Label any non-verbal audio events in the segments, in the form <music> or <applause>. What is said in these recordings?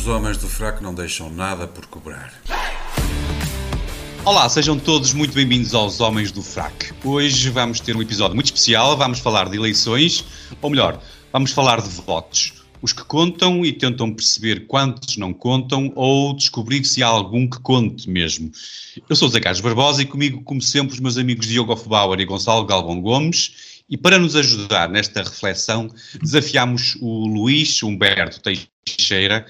Os homens do fraco não deixam nada por cobrar. Olá, sejam todos muito bem-vindos aos Homens do Frac. Hoje vamos ter um episódio muito especial, vamos falar de eleições, ou melhor, vamos falar de votos. Os que contam e tentam perceber quantos não contam ou descobrir se há algum que conte mesmo. Eu sou o Zé Carlos Barbosa e comigo, como sempre, os meus amigos Diogo Hofbauer e Gonçalo Galvão Gomes. E para nos ajudar nesta reflexão, desafiamos o Luís Humberto Teixeira,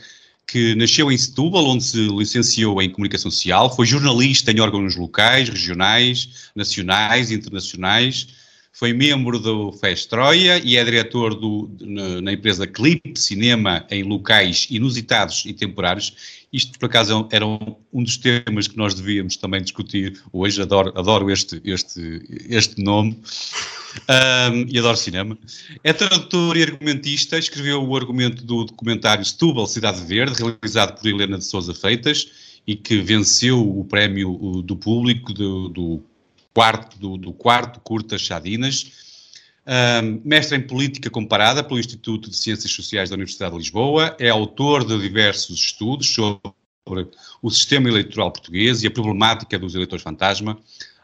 que nasceu em Setúbal, onde se licenciou em Comunicação Social, foi jornalista em órgãos locais, regionais, nacionais e internacionais, foi membro do FES Troia e é diretor do, na, empresa Clip Cinema em locais inusitados e temporários. Isto, por acaso, era um, um dos temas que nós devíamos também discutir hoje. Adoro, adoro este, este, este nome um, e adoro cinema. É tradutor e argumentista, escreveu o argumento do documentário Setúbal, Cidade Verde, realizado por Helena de Souza Feitas e que venceu o prémio do público do, do quarto, do, do, quarto curta Chadinas. Um, mestre em Política Comparada pelo Instituto de Ciências Sociais da Universidade de Lisboa, é autor de diversos estudos sobre o sistema eleitoral português e a problemática dos eleitores fantasma,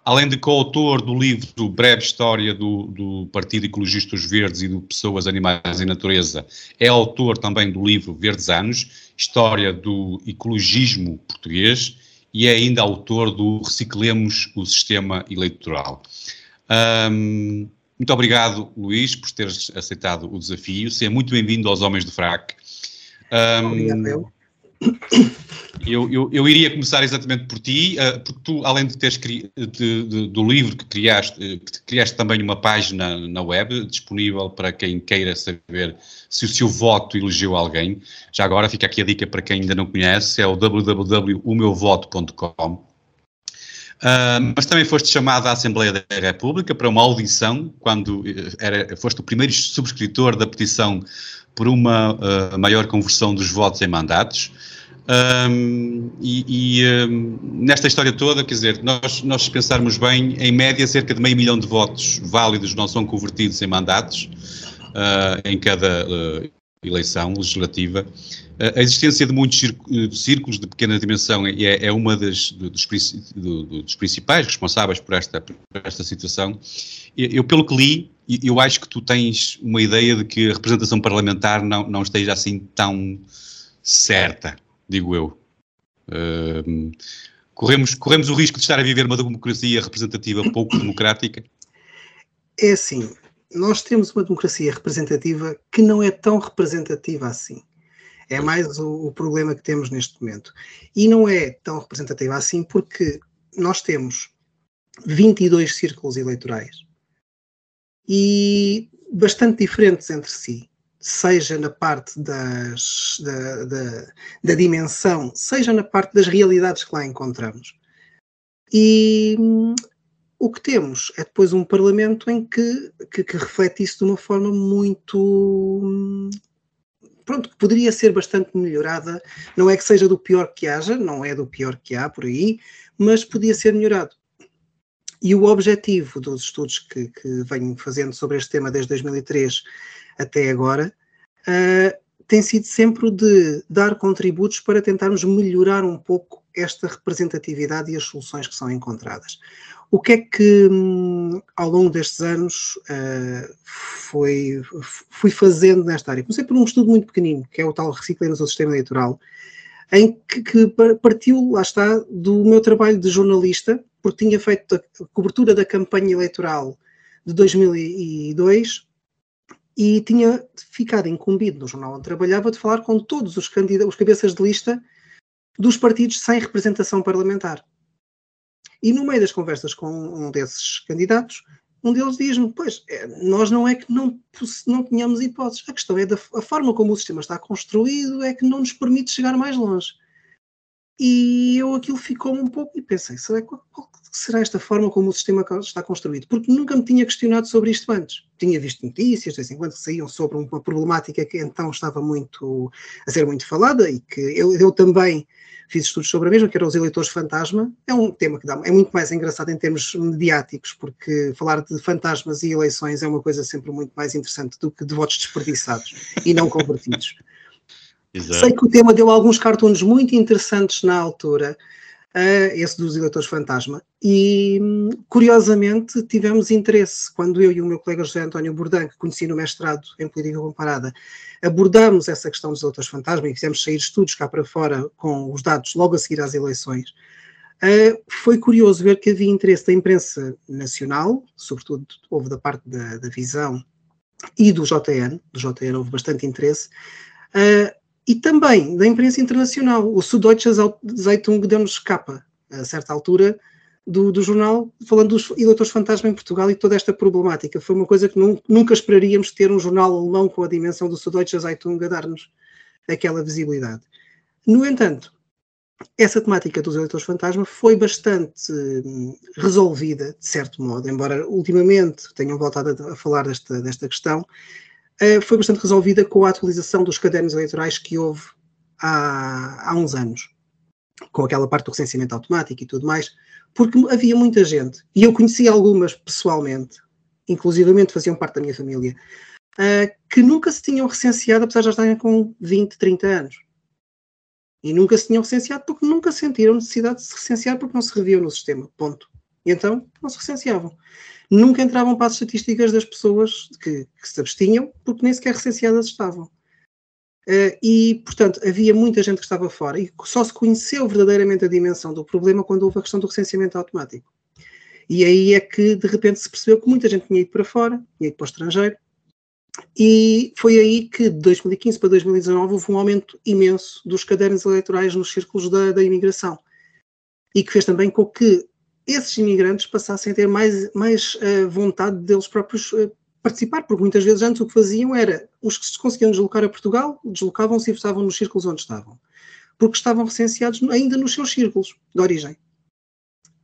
além de coautor do livro Breve História do, do Partido Ecologistas Verdes e do Pessoas, Animais e Natureza, é autor também do livro Verdes Anos, História do Ecologismo Português, e é ainda autor do Reciclemos o Sistema Eleitoral. Um, muito obrigado, Luís, por teres aceitado o desafio. Seja muito bem-vindo aos Homens do Frac. Um, obrigado, eu, eu, eu, iria começar exatamente por ti, uh, porque tu, além de teres de, de, do livro que criaste, uh, que criaste também uma página na web disponível para quem queira saber se o seu voto elegeu alguém. Já agora fica aqui a dica para quem ainda não conhece, é o www.omeuvoto.com. Uh, mas também foste chamado à Assembleia da República para uma audição, quando era, foste o primeiro subscritor da petição por uma uh, maior conversão dos votos em mandatos. Um, e, e um, nesta história toda, quer dizer, nós, nós pensarmos bem, em média, cerca de meio milhão de votos válidos não são convertidos em mandatos uh, em cada uh, eleição legislativa. Uh, a existência de muitos círculos de pequena dimensão é, é uma das dos, dos, principais responsáveis por esta, por esta situação. Eu, pelo que li, eu acho que tu tens uma ideia de que a representação parlamentar não, não esteja assim tão certa digo eu. Uh, corremos, corremos o risco de estar a viver uma democracia representativa pouco democrática? É assim, nós temos uma democracia representativa que não é tão representativa assim. É mais o, o, problema que temos neste momento. E não é tão representativa assim porque nós temos 22 círculos eleitorais e bastante diferentes entre si seja na parte das, da, da, da, dimensão, seja na parte das realidades que lá encontramos. E hum, o que temos é depois um Parlamento em que, que, que reflete isso de uma forma muito. Pronto, que poderia ser bastante melhorada. Não é que seja do pior que haja, não é do pior que há por aí, mas podia ser melhorado. E o objetivo dos estudos que, que venho fazendo sobre este tema desde 2003 até agora, uh, tem sido sempre de dar contributos para tentarmos melhorar um pouco esta representatividade e as soluções que são encontradas. O que é que hum, ao longo destes anos uh, foi, fui fazendo nesta área? Comecei por um estudo muito pequenino, que é o tal Reciclemos o Sistema Eleitoral, em que, que, partiu, lá está, do meu trabalho de jornalista, porque tinha feito a cobertura da campanha eleitoral de 2002 e tinha ficado incumbido no jornal onde trabalhava de falar com todos os candidatos, os cabeças de lista dos partidos sem representação parlamentar. E no meio das conversas com um desses candidatos, um deles diz-me: Pois, é, nós não é que não, não tenhamos hipóteses, a questão é da a forma como o sistema está construído é que não nos permite chegar mais longe. E eu aquilo ficou-me um pouco e pensei: será, qual será esta forma como o sistema está construído? Porque nunca me tinha questionado sobre isto antes. Tinha visto notícias, de vez em quando saíam sobre uma problemática que então estava muito a ser muito falada e que eu, eu também fiz estudos sobre a mesma, que eram os eleitores fantasma. É um tema que dá, é muito mais engraçado em termos mediáticos, porque falar de fantasmas e eleições é uma coisa sempre muito mais interessante do que de votos desperdiçados e não convertidos. <laughs> Exato. Sei que o tema deu alguns cartoons muito interessantes na altura, uh, esse dos eleitores fantasma, e curiosamente tivemos interesse, quando eu e o meu colega José António Bourdain, que conheci no mestrado em Política Comparada, abordamos essa questão dos eleitores fantasma e fizemos sair estudos cá para fora com os dados logo a seguir às eleições, uh, foi curioso ver que havia interesse da imprensa nacional, sobretudo houve da parte da, da Visão e do JN, do JN houve bastante interesse, uh, e também da imprensa internacional. O Süddeutsche Zeitung deu-nos capa, a certa altura, do, do, jornal, falando dos eleitores fantasma em Portugal e toda esta problemática. Foi uma coisa que nunca esperaríamos ter um jornal alemão com a dimensão do Süddeutsche Zeitung a dar-nos aquela visibilidade. No entanto, essa temática dos eleitores fantasma foi bastante hum, resolvida, de certo modo, embora ultimamente tenham voltado a, a falar desta, desta questão, foi bastante resolvida com a atualização dos cadernos eleitorais que houve há, há uns anos, com aquela parte do recenseamento automático e tudo mais, porque havia muita gente, e eu conheci algumas pessoalmente, inclusivamente faziam parte da minha família, uh, que nunca se tinham recenseado, apesar de já estarem com 20, 30 anos. E nunca se tinham recenseado porque nunca sentiram necessidade de se recensear porque não se reviam no sistema. Ponto. E então não se recenseavam nunca entravam para as estatísticas das pessoas que, que se abstinham, porque nem sequer recenseadas estavam. Uh, e, portanto, havia muita gente que estava fora e só se conheceu verdadeiramente a dimensão do problema quando houve a questão do recenseamento automático. E aí é que, de repente, se percebeu que muita gente tinha ido para fora, tinha ido para o estrangeiro, e foi aí que, de 2015 para 2019, houve um aumento imenso dos cadernos eleitorais nos círculos da, da imigração. E que fez também com que esses imigrantes passassem a ter mais, mais uh, vontade deles próprios uh, participar, porque muitas vezes antes o que faziam era os que se conseguiam deslocar a Portugal, deslocavam-se e votavam nos círculos onde estavam, porque estavam recenseados ainda nos seus círculos de origem.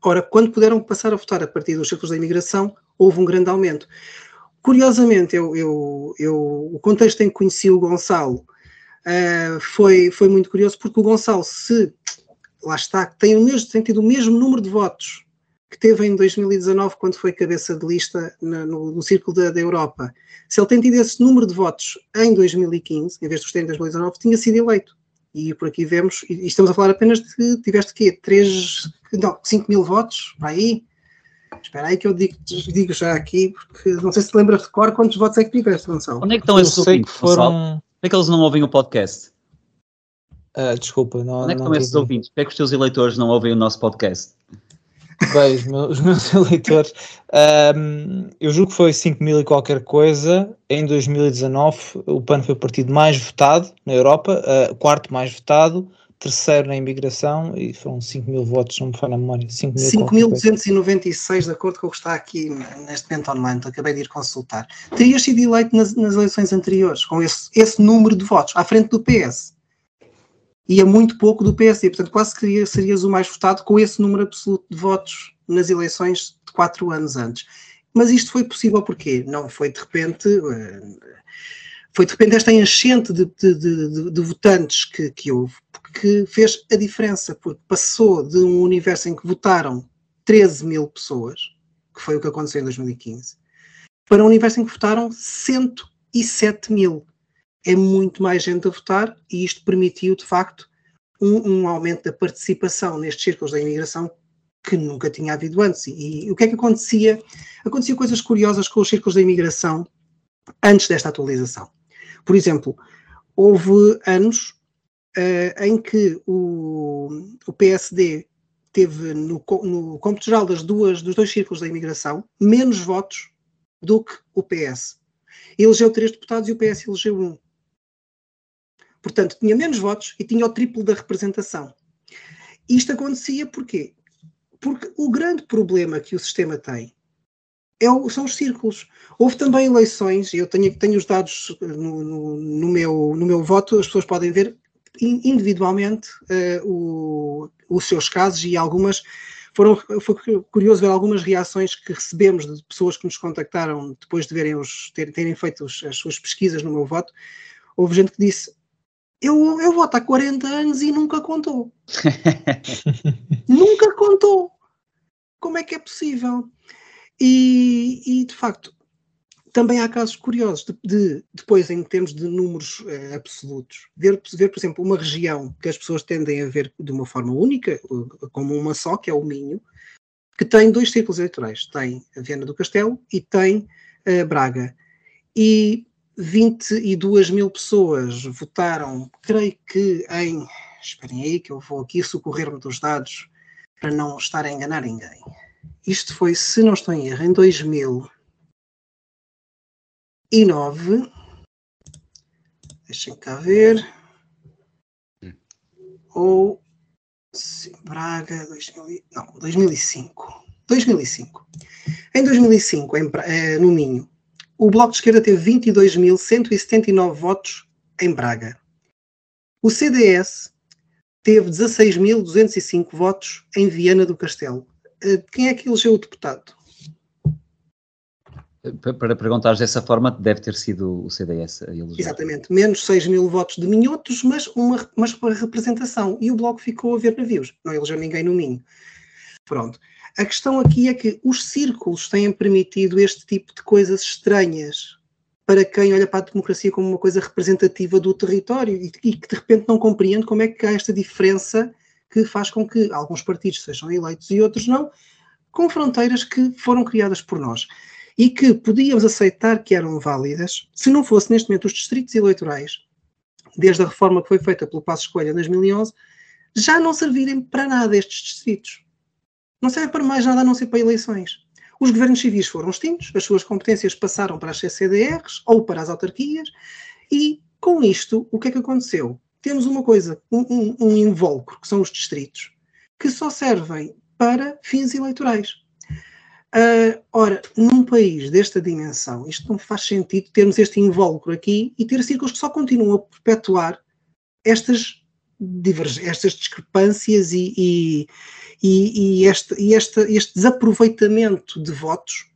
Ora, quando puderam passar a votar a partir dos círculos da imigração, houve um grande aumento. Curiosamente, eu, eu, eu o contexto em que conheci o Gonçalo uh, foi, foi muito curioso, porque o Gonçalo, se lá está, tem, o mesmo, tem tido o mesmo número de votos que teve em 2019, quando foi cabeça de lista no, no, no Círculo da, da, Europa, se ele tem tido esse número de votos em 2015, em vez de os ter em 2019, tinha sido eleito. E por aqui vemos, e estamos a falar apenas de, tiveste quê? 3, não, 5 mil votos, para aí. Espera aí que eu digo, digo, já aqui, porque não sei se te lembras de cor quantos votos é que tiveste, Gonçalo. Onde é que estão esses ouvintes, foram... Onde é que eles não ouvem o podcast? Uh, desculpa, não. Onde é que estão esses ouvintes? Por que é que os teus eleitores não ouvem o nosso podcast? Bem, os meus, os meus <laughs> eleitores, um, eu julgo que foi 5 mil e qualquer coisa. Em 2019, o PAN foi o partido mais votado na Europa, uh, quarto mais votado, terceiro na imigração e foram 5 mil votos, não me foi na memória. 5.296, de acordo com o que está aqui neste momento online, acabei de ir consultar. Terias sido eleito nas, nas eleições anteriores, com esse, esse número de votos, à frente do PS e é muito pouco do PSD. Portanto, quase que serias o mais votado com esse número absoluto de votos nas eleições de quatro anos antes. Mas isto foi possível porque não foi de repente. Eh, foi de repente esta enchente de, de, de, de votantes que, que houve, que fez a diferença, porque passou de um universo em que votaram 13 mil pessoas, que foi o que aconteceu em 2015, para um universo em que votaram 107 mil é muito mais gente a votar e isto permitiu, de facto, um, um aumento da participação nestes círculos da imigração que nunca tinha havido antes. E, e, o que é que acontecia? Aconteciam coisas curiosas com os círculos da imigração antes desta atualização. Por exemplo, houve anos uh, em que o, o PSD teve no, no cômputo geral das duas, dos dois círculos da imigração menos votos do que o PS. Elegeu três deputados e o PS elegeu um. Portanto, tinha menos votos e tinha o triplo da representação. Isto acontecia porquê? Porque o grande problema que o sistema tem é o, são os círculos. Houve também eleições, eu tenho, tenho os dados no, no, no, meu, no meu voto, as pessoas podem ver individualmente uh, o, os seus casos e algumas foram foi curioso ver algumas reações que recebemos de pessoas que nos contactaram depois de verem os terem, terem feito as suas pesquisas no meu voto. Houve gente que disse: eu, eu voto há 40 anos e nunca contou. <laughs> nunca contou. Como é que é possível? E, e, de facto, também há casos curiosos de, de depois, em termos de números uh, absolutos, ver, ver, por exemplo, uma região que as pessoas tendem a ver de uma forma única, como uma só, que é o Minho, que tem dois círculos eleitorais. Tem a Viana do Castelo e tem uh, Braga. E 22 mil pessoas votaram, creio que em. Esperem aí, que eu vou aqui socorrer-me dos dados para não estar a enganar ninguém. Isto foi, se não estou em erro, em 2009. Deixem cá ver. Ou. Sim, Braga, 2000, não, 2005. 2005. Em 2005, em, eh, no Minho, o Bloco de Esquerda teve 22.179 votos em Braga. O CDS teve 16.205 votos em Viana do Castelo. Eh, quem é que elegeu o deputado? Para perguntar dessa forma, deve ter sido o CDS a eleger. Exatamente, menos 6 mil votos de minhotos, mas uma, mas uma representação. E o Bloco ficou a ver navios, não elegeu ninguém no Minho. Pronto. A questão aqui é que os círculos têm permitido este tipo de coisas estranhas para quem olha para a democracia como uma coisa representativa do território e, e que de repente não compreende como é que há esta diferença que faz com que alguns partidos sejam eleitos e outros não, com fronteiras que foram criadas por nós e que podíamos aceitar que eram válidas se não fosse neste momento os distritos eleitorais, desde a reforma que foi feita pelo Passo Escolha em 2011, já não servirem para nada estes distritos. Não serve para mais nada a não ser para eleições. Os governos civis foram extintos, as suas competências passaram para as CCDRs ou para as autarquias, e com isto, o que é que aconteceu? Temos uma coisa, um, um, um invólucro, que são os distritos, que só servem para fins eleitorais. Uh, ora, num país desta dimensão, isto não faz sentido termos este invólucro aqui e ter círculos que só continuam a perpetuar estas, estas discrepâncias e, e e, e, este, este, este desaproveitamento de votos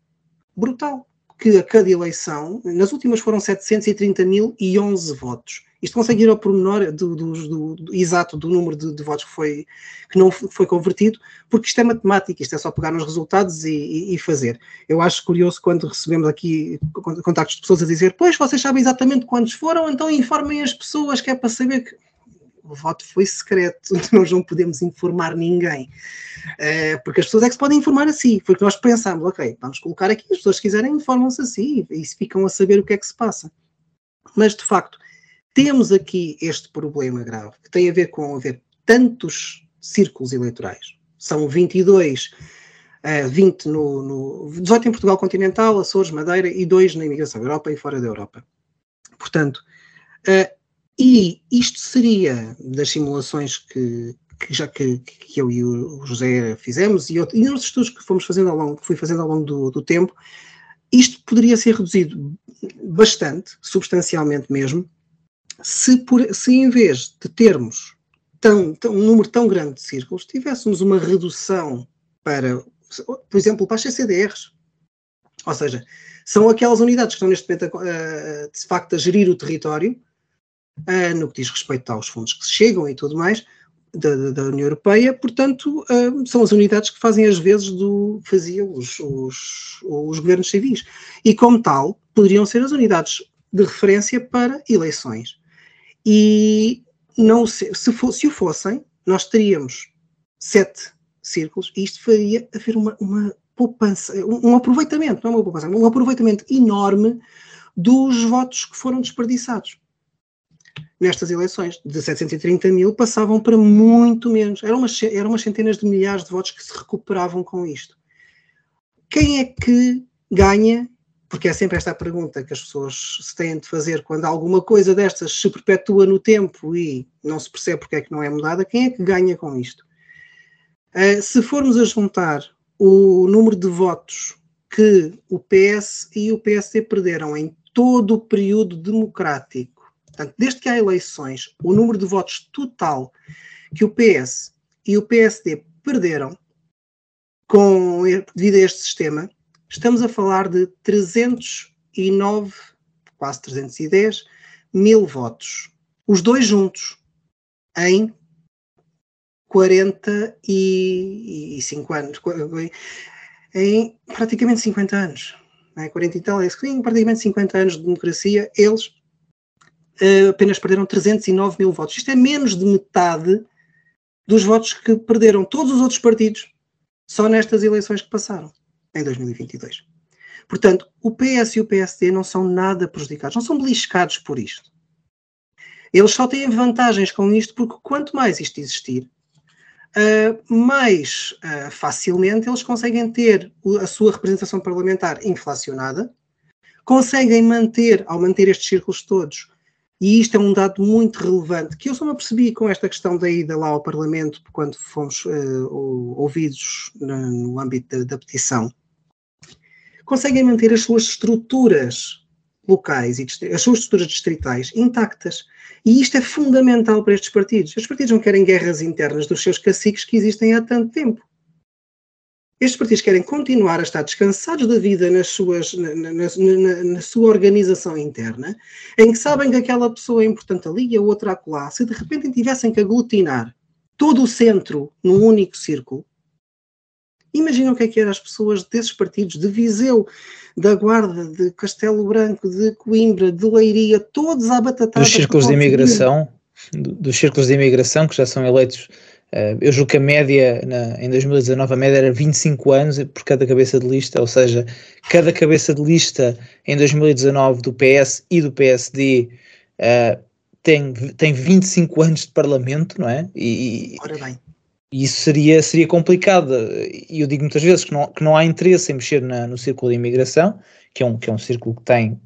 brutal, que a cada eleição, nas últimas foram 730.011 votos. Isto consegue ir ao pormenor do, do, do, do exato do número de, de, votos que, foi, que não foi convertido, porque isto é matemática, isto é só pegar nos resultados e, e, e, fazer. Eu acho curioso quando recebemos aqui contactos de pessoas a dizer: Pois, vocês sabem exatamente quantos foram, então informem as pessoas, que é para saber que o voto foi secreto, <laughs> nós não podemos informar ninguém. Uh, porque as pessoas é que se podem informar assim. Foi que nós pensámos, ok, vamos colocar aqui, as pessoas quiserem informam-se assim e ficam a saber o que é que se passa. Mas, de facto, temos aqui este problema grave, que tem a ver com haver tantos círculos eleitorais. São 22, uh, 20 no, no 18 em Portugal continental, Açores, Madeira e 2 na imigração Europa e fora da Europa. Portanto, uh, e isto seria das simulações que, que já que, que, eu e o José fizemos e, outro, e outros estudos que fomos fazendo ao longo, que fui fazendo ao longo do, do tempo, isto poderia ser reduzido bastante, substancialmente mesmo, se, por, se em vez de termos tão, tão, um número tão grande de círculos, tivéssemos uma redução para, por exemplo, para as CCDRs. Ou seja, são aquelas unidades que estão neste momento a, a, de facto a gerir o território, uh, no que diz respeito aos fundos que chegam e tudo mais, da, da União Europeia, portanto, uh, são as unidades que fazem as vezes do faziam os, os, os governos civis. E como tal, poderiam ser as unidades de referência para eleições. E não se, se, for, se o fossem, nós teríamos sete círculos e isto faria haver uma, uma poupança, um, um aproveitamento, não é uma poupança, um aproveitamento enorme dos votos que foram desperdiçados nestas eleições. De 730 mil passavam para muito menos. Eram umas, eram umas centenas de milhares de votos que se recuperavam com isto. Quem é que ganha? Porque é sempre esta a pergunta que as pessoas se têm de fazer quando alguma coisa destas se perpetua no tempo e não se percebe porque é que não é mudada. Quem é que ganha com isto? Uh, se formos a juntar o número de votos que o PS e o PSD perderam em todo o período democrático Portanto, desde que há eleições, o número de votos total que o PS e o PSD perderam com, devido a este sistema, estamos a falar de 309, quase 310 mil votos. Os dois juntos, em 45 anos, em praticamente 50 anos. é? 40 e tal, é praticamente 50 anos de democracia, eles apenas perderam 309 mil votos. Isto é menos de metade dos votos que perderam todos os outros partidos só nestas eleições que passaram em 2022. Portanto, o PS e o PSD não são nada prejudicados, não são beliscados por isto. Eles só têm vantagens com isto porque quanto mais isto existir, uh, mais uh, facilmente eles conseguem ter a sua representação parlamentar inflacionada, conseguem manter, ao manter estes círculos todos, e isto é um dado muito relevante, que eu só me apercebi com esta questão da ida lá ao Parlamento, quando fomos uh, ouvidos no, no âmbito da, da petição, conseguem manter as suas estruturas locais e as suas estruturas distritais intactas. E isto é fundamental para estes partidos. Os partidos não querem guerras internas dos seus caciques que existem há tanto tempo. Estes partidos querem continuar a estar descansados da vida nas suas, na, na, na, na, sua organização interna, em que sabem que aquela pessoa é importante ali e a outra acolá. Se de repente tivessem que aglutinar todo o centro num único círculo, Imagina o que é que eram as pessoas desses partidos, de Viseu, da Guarda, de Castelo Branco, de Coimbra, de Leiria, todos à batatada. Dos círculos de imigração, dos círculos de imigração que já são eleitos, eu julgo que a média na, em 2019, a média era 25 anos por cada cabeça de lista, ou seja, cada cabeça de lista em 2019 do PS e do PSD uh, eh, tem, tem 25 anos de parlamento, não é? E, Ora bem. E isso seria, seria complicado. E eu digo muitas vezes que não, que não há interesse em mexer na, no círculo de imigração, que é, um, que é um círculo que tem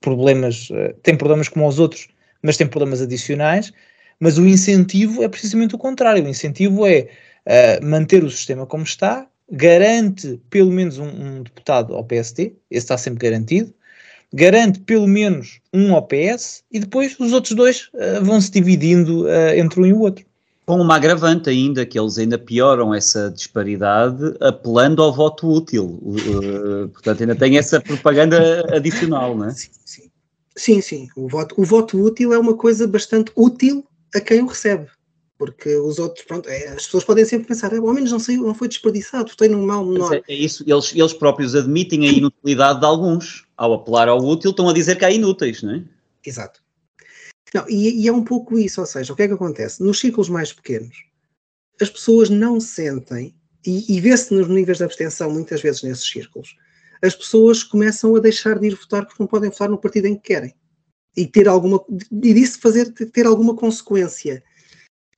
problemas, uh, tem problemas como os outros, mas tem problemas adicionais. Mas o incentivo é precisamente o contrário. O incentivo é uh, manter o sistema como está, garante pelo menos um, um, deputado ao PSD, esse está sempre garantido, garante pelo menos um ao PS e depois os outros dois uh, vão se dividindo entre um e o outro com uma agravante ainda, que eles ainda pioram essa disparidade apelando ao voto útil. Uh, portanto, ainda tem essa propaganda adicional, não é? Sim, sim. Sim, sim. O voto, o voto útil é uma coisa bastante útil a quem o recebe. Porque os outros, pronto, é, as pessoas podem sempre pensar, ao menos não, saiu, não foi desperdiçado, tem num mal menor. É, é, isso, eles, eles próprios admitem a inutilidade de alguns. Ao apelar ao útil, estão a dizer que há inúteis, não é? Exato. Não, e, e, é um pouco isso, ou seja, o que é que acontece? Nos círculos mais pequenos, as pessoas não sentem, e, e vê-se nos níveis de abstenção muitas vezes nesses círculos, as pessoas começam a deixar de ir votar porque não podem votar no partido em que querem. E ter alguma, e disso fazer, ter alguma consequência.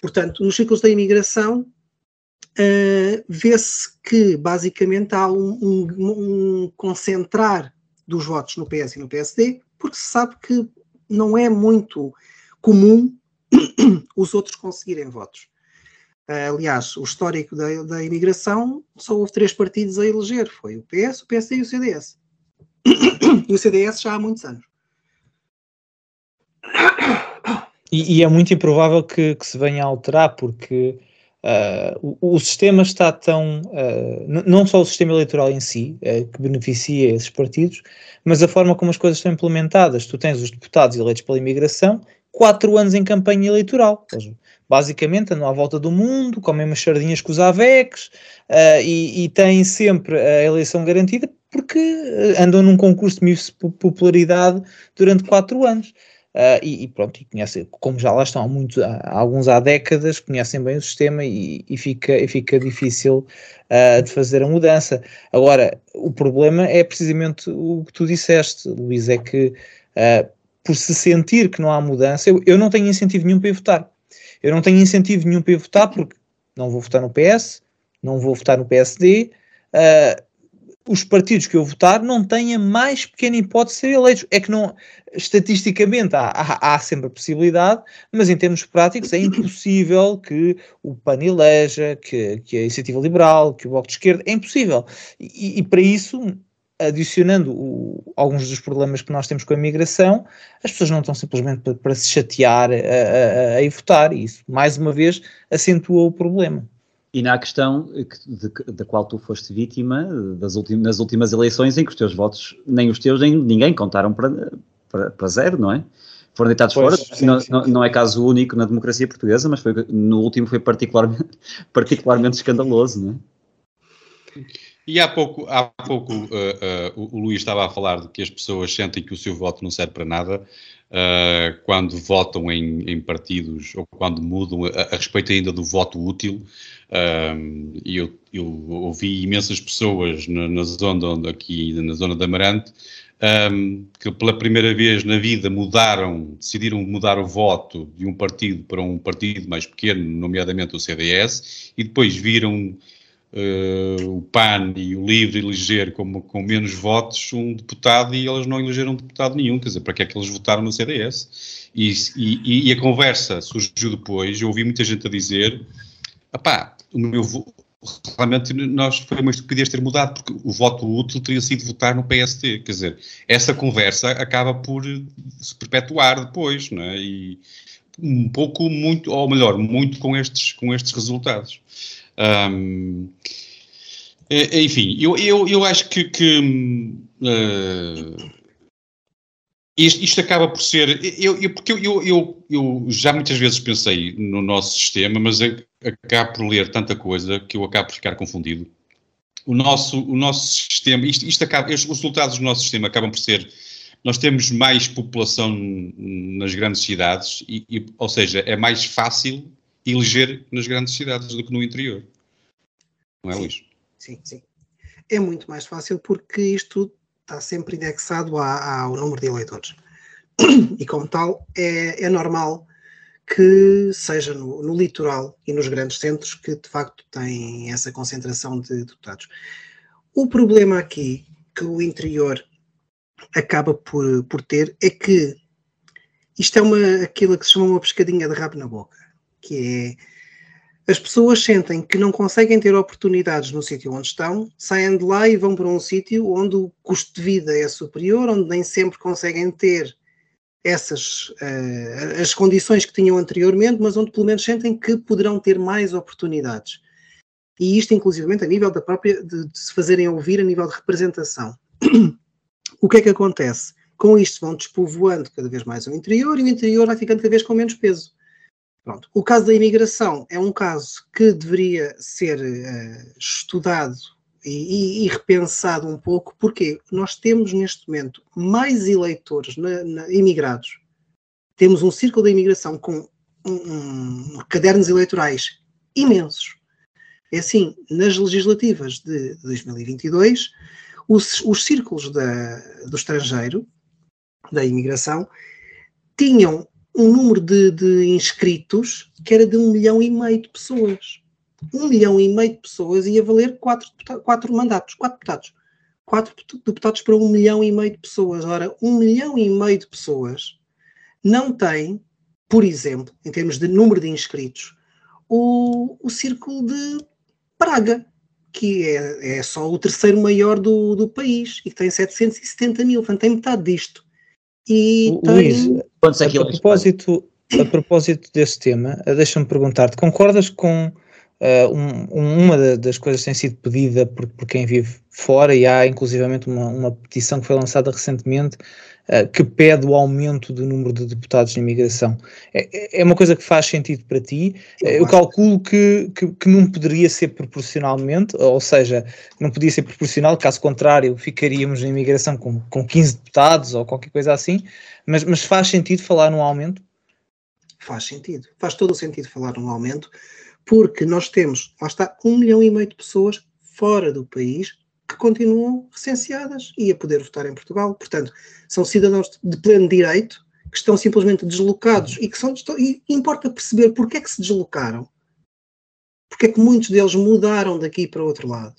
Portanto, nos círculos da imigração, uh, vê-se que basicamente há um, um, um concentrar dos votos no PS e no PSD, porque se sabe que não é muito comum <coughs> os outros conseguirem votos. Uh, aliás, o histórico da, da imigração só houve três partidos a eleger: foi o PS, o PSD e o CDS. <coughs> e o CDS já há muitos anos. E, e é muito improvável que, que, se venha a alterar, porque uh, o, o, sistema está tão. Uh, não só o sistema eleitoral em si, que beneficia esses partidos, mas a forma como as coisas estão implementadas. Tu tens os deputados eleitos pela imigração, quatro anos em campanha eleitoral. Seja, basicamente andam à volta do mundo, comem umas sardinhas com os AVECs uh, e, e têm sempre a eleição garantida porque andam num concurso de popularidade durante quatro anos. Uh, e, e, pronto, e conhece, como já lá estão há, muito, há, alguns há décadas, conhecem bem o sistema e, e fica, e fica difícil uh, de fazer a mudança. Agora, o problema é precisamente o que tu disseste, Luís, é que uh, por se sentir que não há mudança, eu, eu não tenho incentivo nenhum para ir votar. Eu não tenho incentivo nenhum para ir votar porque não vou votar no PS, não vou votar no PSD, uh, os partidos que eu votar não têm a mais pequena hipótese de ser eleitos. É que não, estatisticamente há, há, há, sempre a possibilidade, mas em termos práticos é impossível que o PAN eleja, que, que a Iniciativa Liberal, que o Bloco de Esquerda, é impossível. E, e para isso, adicionando o, alguns dos problemas que nós temos com a imigração, as pessoas não estão simplesmente para, para se chatear a, a, a ir votar, e isso, mais uma vez, acentua o problema. E na questão da qual tu foste vítima das nas últimas eleições, em que os teus votos, nem os teus, nem ninguém contaram para, para, para zero, não é? Foram deitados pois, fora. Sim, não, sim, sim. não, é caso único na democracia portuguesa, mas foi, no último foi particularmente, <laughs> particularmente escandaloso, não é? E há pouco, há pouco uh, uh, o Luís estava a falar de que as pessoas sentem que o seu voto não serve para nada uh, quando votam em, em, partidos ou quando mudam a, a, respeito ainda do voto útil. E eu, eu, ouvi imensas pessoas na, na zona aqui na zona da Amarante um, que pela primeira vez na vida mudaram, decidiram mudar o voto de um partido para um partido mais pequeno, nomeadamente o CDS, e depois viram uh, o PAN e o LIVRE eleger como, com menos votos um deputado e elas não elegeram deputado nenhum, quer dizer, para que é que eles votaram no CDS? E, e, e a conversa surgiu depois, eu ouvi muita gente a dizer, pá, o meu realmente nós foi uma estupidez ter mudado, porque o voto útil teria sido votar no PST, quer dizer, essa conversa acaba por se perpetuar depois, não é? E um pouco, muito, ou melhor, muito com estes, com estes resultados. Um, enfim, eu, eu, eu acho que, que uh, isto, isto, acaba por ser. Eu, eu porque eu, eu, eu, já muitas vezes pensei no nosso sistema, mas acabo por ler tanta coisa que eu acabo por ficar confundido. O nosso, o nosso sistema, isto, isto acaba, os resultados do nosso sistema acabam por ser. Nós temos mais população nas grandes cidades, e, e, ou seja, é mais fácil eleger nas grandes cidades do que no interior. Não é, sim, Luís? Sim, sim. É muito mais fácil porque isto está sempre indexado ao número de eleitores. E como tal, é, é normal que seja no, no, litoral e nos grandes centros que de facto têm essa concentração de deputados. O problema aqui que o interior acaba por, por ter é que isto é uma, aquilo que se chama uma pescadinha de rabo na boca que é as pessoas sentem que não conseguem ter oportunidades no sítio onde estão, saem de lá e vão para um sítio onde o custo de vida é superior, onde nem sempre conseguem ter essas uh, as condições que tinham anteriormente, mas onde pelo menos sentem que poderão ter mais oportunidades. E isto, inclusivamente, a nível da própria de, de se fazerem ouvir a nível de representação. o que é que acontece? Com isto vão despovoando cada vez mais o interior e o interior vai ficando cada vez com menos peso. Pronto. O caso da imigração é um caso que deveria ser uh, estudado e, e, e, repensado um pouco, porque nós temos neste momento mais eleitores na, na, imigrados. Temos um círculo da imigração com um, um, cadernos eleitorais imensos. É assim, nas legislativas de 2022, os, os círculos da, do estrangeiro, da imigração, tinham um número de, de, inscritos que era de um milhão e meio de pessoas. Um milhão e meio de pessoas ia valer quatro, quatro mandatos, quatro deputados. Quatro deputados para um milhão e meio de pessoas. Ora, um milhão e meio de pessoas não tem, por exemplo, em termos de número de inscritos, o, o círculo de Praga, que é, é só o terceiro maior do, do país e que tem 770 mil, portanto tem metade disto. E o, tem... A, a, propósito, a propósito desse tema, eh, deixa-me perguntar-te, concordas com uh, um, uma das coisas que tem sido pedida por, por, quem vive fora, e há inclusivamente uma, uma petição que foi lançada recentemente, uh, que pede o aumento do número de deputados de imigração. É, é uma coisa que faz sentido para ti? Eu, Eu calculo que, que, que, não poderia ser proporcionalmente, ou seja, não podia ser proporcional, caso contrário, ficaríamos na imigração com, com 15 deputados ou qualquer coisa assim, mas, mas faz sentido falar num aumento? Faz sentido, faz todo o sentido falar num aumento, porque nós temos, lá está, um milhão e meio de pessoas fora do país que continuam recenseadas e a poder votar em Portugal. Portanto, são cidadãos de pleno direito que estão simplesmente deslocados e que são. E importa perceber porque é que se deslocaram. Porque é que muitos deles mudaram daqui para outro lado.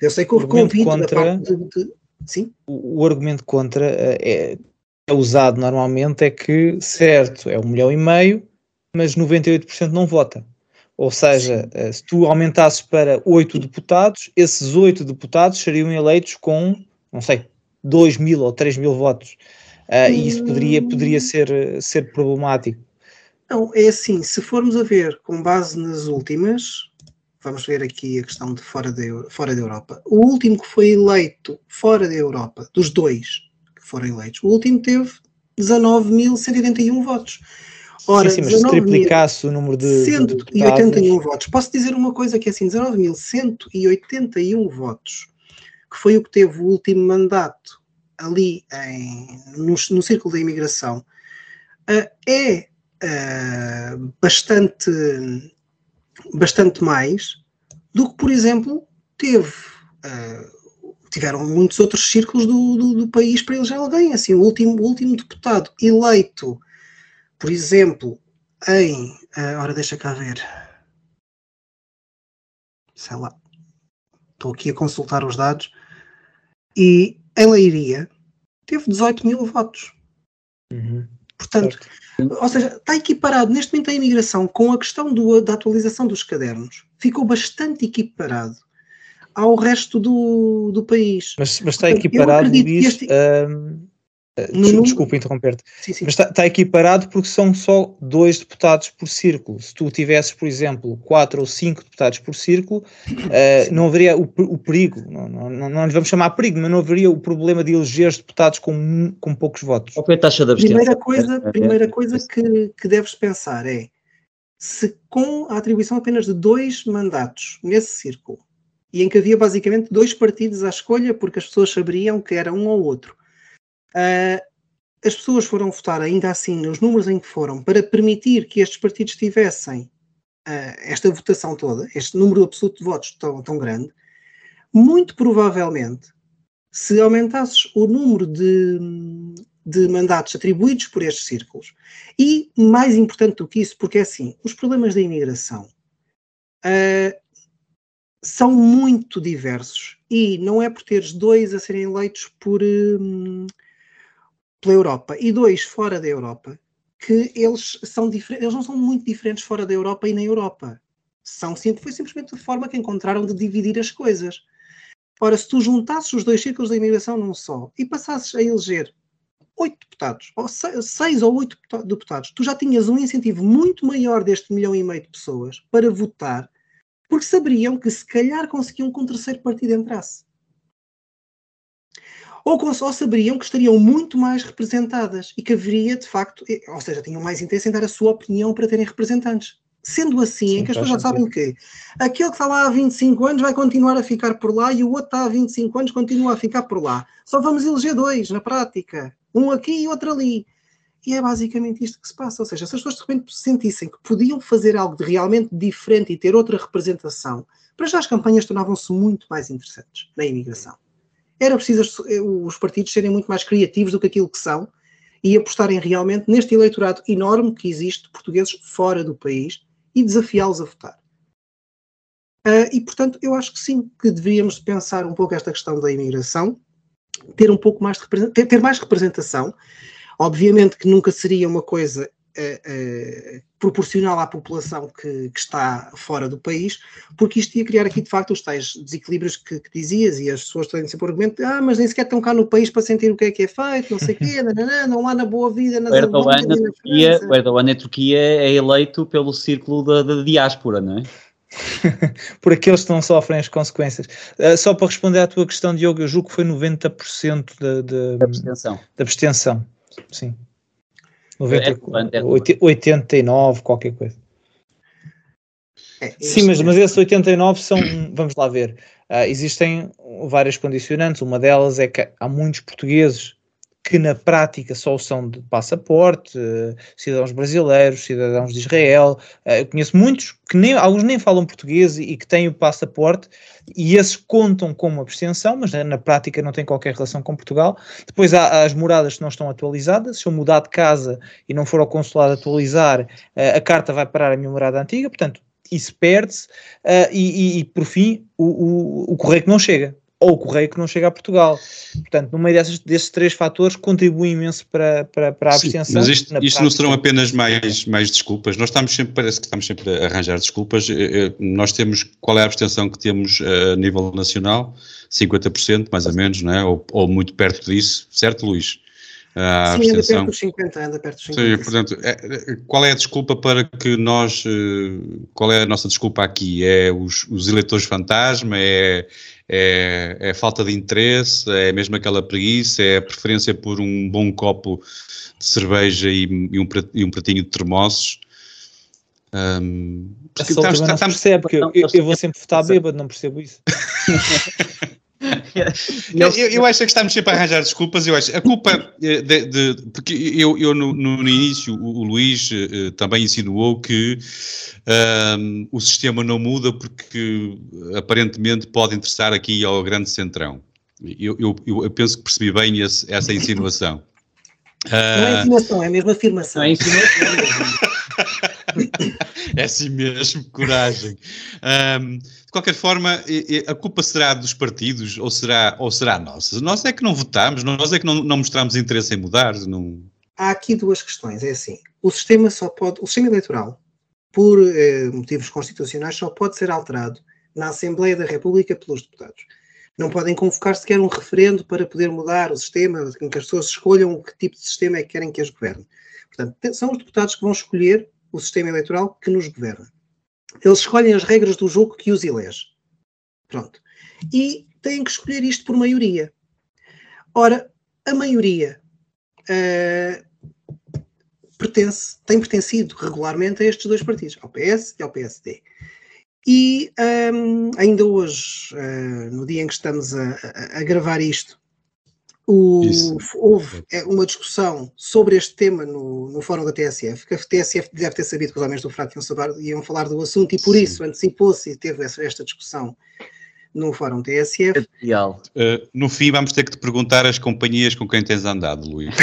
Eu sei que houve convite contra, de, de, Sim? O, o argumento contra eh, é, é usado normalmente é que, certo, é um milhão e meio, mas 98% não vota. Ou seja. Eh, se tu aumentasses para oito deputados, esses oito deputados seriam eleitos com, não sei, 2 mil ou 3 mil votos. Uh, e isso poderia, poderia ser, ser problemático. Não, é assim, se formos a ver com base nas últimas, vamos ver aqui a questão de fora da, fora da Europa. O último que foi eleito fora da Europa, dos dois que foram eleitos, o último teve 19.181 votos. Ora, sim, sim, mas se triplicasse o número de 181 de votos. Posso dizer uma coisa que é assim, 19.181 votos, que foi o que teve o último mandato ali em, no, no círculo da imigração, uh, é uh, bastante, bastante mais do que, por exemplo, teve uh, tiveram muitos outros círculos do, do, do país para eleger alguém. Assim, o último, o último deputado eleito, por exemplo, em. Uh, ora, deixa cá ver. Sei lá. Estou aqui a consultar os dados. E em Leiria teve 18 mil votos. Uhum. Portanto, certo. ou seja, está equiparado neste momento a imigração com a questão do, da atualização dos cadernos. Ficou bastante equiparado ao resto do, do país. Mas, mas está equiparado, Luís, este... um, no, desculpa interromper-te, mas está, está, equiparado porque são só dois deputados por círculo. Se tu tivesses, por exemplo, quatro ou cinco deputados por círculo, uh, não haveria o, o perigo, não, não, não, não lhe vamos chamar perigo, mas não haveria o problema de eleger deputados com, com poucos votos. Qual é a taxa de Primeira coisa, primeira coisa que, que deves pensar é se com a atribuição apenas de dois mandatos nesse círculo e em que havia basicamente dois partidos à escolha, porque as pessoas saberiam que era um ou outro. Uh, as pessoas foram votar ainda assim nos números em que foram para permitir que estes partidos tivessem uh, esta votação toda, este número absoluto de votos tão, tão grande. Muito provavelmente, se aumentasses o número de, de mandatos atribuídos por estes círculos, e mais importante do que isso, porque é assim, os problemas da imigração uh, são muito diversos e não é por teres dois a serem eleitos por, um, pela Europa e dois fora da Europa que eles são diferentes, eles não são muito diferentes fora da Europa e na Europa. São sempre, foi simplesmente a forma que encontraram de dividir as coisas. Ora, se tu juntasses os dois círculos da imigração num só e passasses a eleger oito deputados, ou seis, ou oito deputados, tu já tinhas um incentivo muito maior deste milhão e meio de pessoas para votar porque saberiam que se calhar conseguiam que um terceiro partido entrasse. Ou, ou saberiam que estariam muito mais representadas e que haveria, de facto, ou seja, tinham mais interesse em dar a sua opinião para terem representantes. Sendo assim, Sim, em que as pessoas já sabem que aquele que está lá há 25 anos vai continuar a ficar por lá e o outro está há 25 anos continua a ficar por lá. Só vamos eleger dois na prática. Um aqui e outro ali. E é basicamente isto que se passa. Ou seja, se as pessoas de repente sentissem que podiam fazer algo de realmente diferente e ter outra representação, para já as campanhas tornavam-se muito mais interessantes na imigração. Era preciso os partidos serem muito mais criativos do que aquilo que são e apostarem realmente neste eleitorado enorme que existe de portugueses fora do país e desafiá-los a votar. Uh, e, portanto, eu acho que sim, que deveríamos pensar um pouco esta questão da imigração, ter um pouco mais de ter mais representação Obviamente que nunca seria uma coisa uh, uh, proporcional à população que, que, está fora do país, porque isto ia criar aqui de facto os tais desequilíbrios que, que dizias e as pessoas têm sempre o argumento ah, mas nem sequer estão cá no país para sentir o que é que é feito, não sei o quê, <laughs> não lá na boa vida, nas o Erdogan, na Turquia, o Erdogan na Turquia é eleito pelo círculo da, da diáspora, não é? <laughs> por aqueles que não sofrem as consequências. Uh, só para responder à tua questão, Diogo, eu julgo que foi 90% de, de, da abstenção. Da abstenção. Sim. 90, é, é, 89, qualquer coisa. É, Sim, mas, mas esses 89 são, vamos lá ver, uh, existem várias condicionantes. Uma delas é que há muitos portugueses que na prática só são de passaporte, uh, cidadãos brasileiros, cidadãos de Israel. Uh, eu conheço muitos que nem, alguns nem falam português e, que têm o passaporte, e esses contam como abstenção, mas na, prática não têm qualquer relação com Portugal. Depois há, as moradas que não estão atualizadas. Se eu mudar de casa e não for ao consulado atualizar, uh, a carta vai parar a minha morada antiga, portanto, isso perde-se. E, e, e, por fim, o, o, o correio que não chega ou o correio que não chega a Portugal. Portanto, no meio desses, desses três fatores, contribui imenso para, para, para a abstenção. Sim, mas isto, isto não serão apenas mais, mais desculpas. Nós estamos sempre, parece que estamos sempre a arranjar desculpas. Eh, eh, nós temos, qual é a abstenção que temos eh, a nível nacional? 50%, mais ou menos, não é? ou, ou muito perto disso, certo, Luís? a Sim, anda abstenção. perto dos 50, anda perto dos 50. Sim, portanto, é- qual é a desculpa para que nós, qual é a nossa desculpa aqui? É os, os eleitores fantasma? É, é, é falta de interesse? É mesmo aquela preguiça? É a preferência por um bom copo de cerveja e, e um, e um pratinho de termossos? Ahm, porque estamos- não percebe, porque eu, eu, vou sempre votar bêbado, não percebo isso. <laughs> <laughs> Eu, eu- eu acho é que estamos sempre a arranjar desculpas. Eu acho a culpa eh, de, de- porque eu, eu no, no- início o, o Luís eh, também insinuou que ahm, o sistema não muda porque aparentemente pode interessar aqui ao grande centrão. Eu, eu- eu penso que percebi bem esse- essa insinuação. Não é insinuação, é mesmo afirmação. Não é insinuação. <laughs> <laughs> é assim mesmo, coragem. Ahm, de qualquer forma, a culpa será dos partidos ou será, ou será nossa? Nós é que não votamos, nós é que não, não mostramos interesse em mudar. Não... Há aqui duas questões. É assim, o sistema só pode, o sistema eleitoral, por eh, motivos constitucionais, só pode ser alterado na Assembleia da República pelos deputados. Não podem convocar sequer um referendo para poder mudar o sistema, em que as pessoas escolham que tipo de sistema é que querem que as governe. Portanto, são os deputados que vão escolher o sistema eleitoral que nos governa. Eles escolhem as regras do jogo que os elege. Pronto. E têm que escolher isto por maioria. Ora, a maioria eh, pertence, tem pertencido regularmente a estes dois partidos, ao PS e ao PSD. E hum, ainda hoje, eh, no dia em que estamos a, a- a gravar isto, o- houve eh, uma discussão sobre este tema no, no fórum da TSF, que a TSF deve ter sabido que os homens do FRAC iam, saber- iam falar do assunto e por Sim. isso antecipou-se e teve essa, esta discussão no fórum TSF. Ideal. Uh, no fim, vamos ter que te perguntar as companhias com quem tens andado, Luís.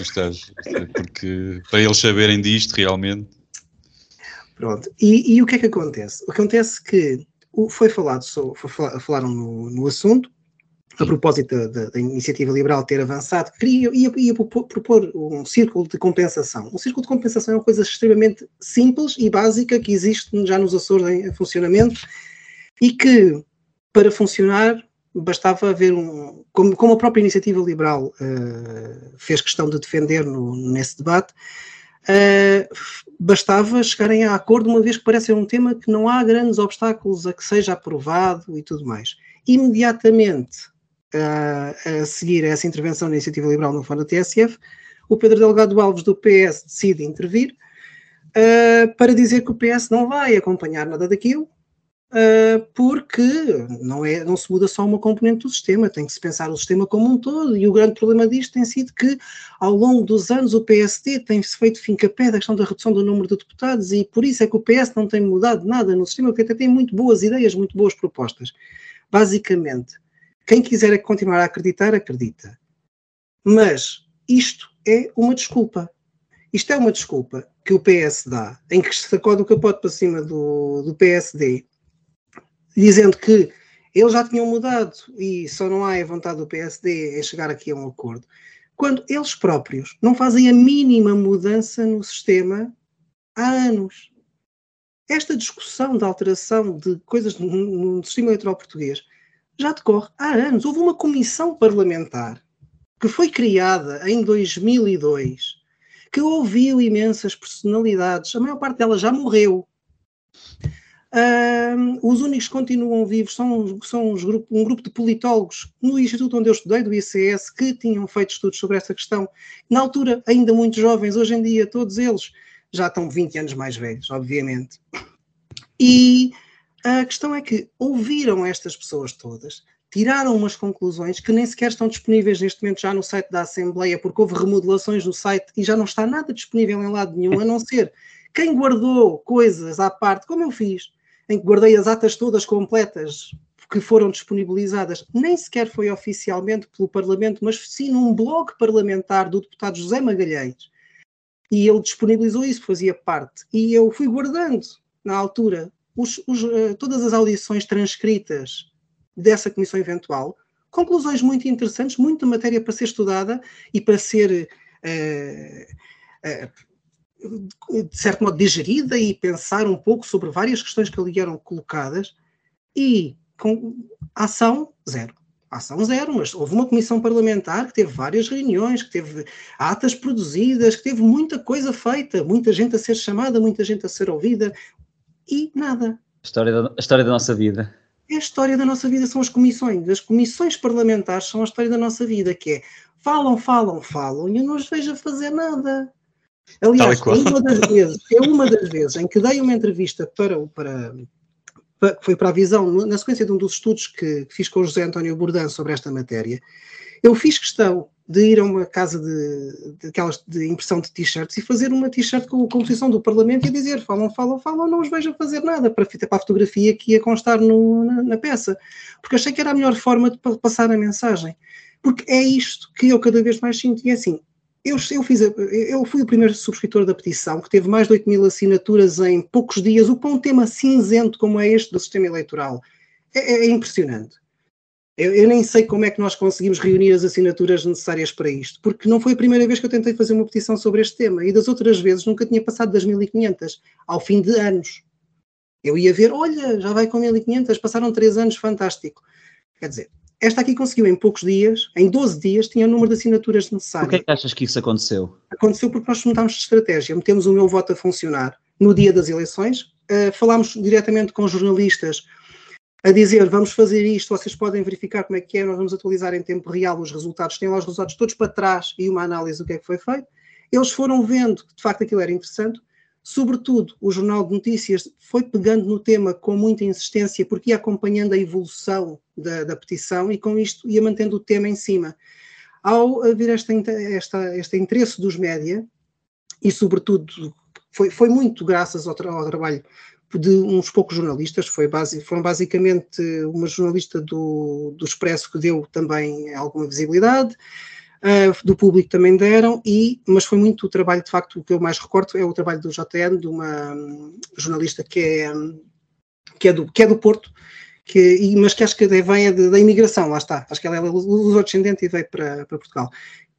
Estás- porque para eles saberem disto realmente. Pronto. E, e o que é que acontece? O que acontece é que o- foi falado, so- foi fala- falaram no, no assunto, a propósito da, iniciativa liberal ter avançado, queria, ia, ia propor, um círculo de compensação. Um círculo de compensação é uma coisa extremamente simples e básica que existe já nos Açores em, funcionamento e que, para funcionar, bastava haver um. Como, como a própria iniciativa liberal eh, fez questão de defender no- nesse debate, eh, bastava chegarem a acordo, uma vez que parece ser um tema que não há grandes obstáculos a que seja aprovado e tudo mais. Imediatamente a seguir a essa intervenção na iniciativa liberal no Fórum da TSF, o Pedro Delgado Alves do PS decide intervir ah, para dizer que o PS não vai acompanhar nada daquilo, ah, porque não, é, não se muda só uma componente do sistema, tem que se pensar o sistema como um todo, e o grande problema disto tem sido que ao longo dos anos o PSD tem-se feito fim-capé da questão da redução do número de deputados e por isso é que o PS não tem mudado nada no sistema, porque até tem muito boas ideias, muito boas propostas. Basicamente, quem quiser continuar a acreditar, acredita. Mas isto é uma desculpa. Isto é uma desculpa que o PS dá, em que se sacode o capote para cima do, do PSD, dizendo que eles já tinham mudado e só não há a vontade do PSD em chegar aqui a um acordo quando eles próprios não fazem a mínima mudança no sistema há anos. Esta discussão da alteração de coisas no, no sistema eleitoral português já decorre há anos. Houve uma comissão parlamentar que foi criada em 2002 que ouviu imensas personalidades, a maior parte delas já morreu. Os únicos que continuam vivos são, são grupo- um grupo de politólogos no instituto onde eu estudei, do ICS, que tinham feito estudos sobre essa questão. Na altura, ainda muito jovens, hoje em dia, todos eles já estão 20 anos mais velhos, obviamente. E a questão é que ouviram estas pessoas todas, tiraram umas conclusões que nem sequer estão disponíveis neste momento já no site da Assembleia, porque houve remodelações no site e já não está nada disponível em lado nenhum, a não ser quem guardou coisas à parte, como eu fiz, em que guardei as atas todas completas que foram disponibilizadas, nem sequer foi oficialmente pelo Parlamento, mas sim num blog parlamentar do deputado José Magalhães. E ele disponibilizou isso, fazia parte. E eu fui guardando, na altura, os- os, eh, todas as audições transcritas dessa comissão eventual, conclusões muito interessantes, muita matéria para ser estudada e para ser, eh, eh, de certo modo, digerida e pensar um pouco sobre várias questões que ali eram colocadas e com ação, zero. ação zero, mas houve uma comissão parlamentar que teve várias reuniões, que teve atas produzidas, que teve muita coisa feita, muita gente a ser chamada, muita gente a ser ouvida e nada. A história da, a história da nossa vida. É a história da nossa vida, são as comissões. As comissões parlamentares são a história da nossa vida, que é falam, falam, falam e eu não os vejo a fazer nada. Aliás, é uma das vezes, é uma das vezes em que dei uma entrevista para, para, para foi para a visão, na sequência de um dos estudos que, fiz com o José António Bourdan sobre esta matéria, eu fiz questão de ir a uma casa de, de, aquelas de impressão de t-shirts e fazer uma t-shirt com a composição do Parlamento e dizer falam, falam, falam, não os vejo a fazer nada para, para a fotografia que ia constar no, na, na, peça, porque achei que era a melhor forma de passar a mensagem. Porque é isto que eu cada vez mais sinto, e é assim, eu, eu, fiz, eu fui o primeiro subscritor da petição, que teve mais de 8 mil assinaturas em poucos dias, o para um tema cinzento como é este do sistema eleitoral. É, é impressionante. Eu, eu, nem sei como é que nós conseguimos reunir as assinaturas necessárias para isto, porque não foi a primeira vez que eu tentei fazer uma petição sobre este tema, e das outras vezes nunca tinha passado das 1500, ao fim de anos. Eu ia ver, olha, já vai com 1500, passaram 3 anos, fantástico. Quer dizer, esta aqui conseguiu em poucos dias, em 12 dias, tinha o número de assinaturas necessário. Por que é que achas que isso aconteceu? Aconteceu porque nós mudámos de estratégia, metemos o meu voto a funcionar no dia das eleições, uh, falámos diretamente com jornalistas a dizer vamos fazer isto, vocês podem verificar como é que é, nós vamos atualizar em tempo real os resultados, tem lá os resultados todos para trás e uma análise do que é que foi feito. Eles foram vendo que de facto aquilo era interessante, Sobretudo, o Jornal de Notícias foi pegando no tema com muita insistência, porque ia acompanhando a evolução da, da petição e com isto ia mantendo o tema em cima. Ao haver esta, esta, este interesse dos média, e sobretudo foi, foi muito graças ao, tra ao trabalho de uns poucos jornalistas, foi base, foram basicamente uma jornalista do, do Expresso que deu também alguma visibilidade, do público também deram, e, mas foi muito o trabalho, de facto, o que eu mais recordo é o trabalho do JN, de uma um, jornalista que é, um, que, é do, que é do Porto, que, mas que acho que vem da imigração, lá está, acho que ela é luso-descendente e veio para, para Portugal.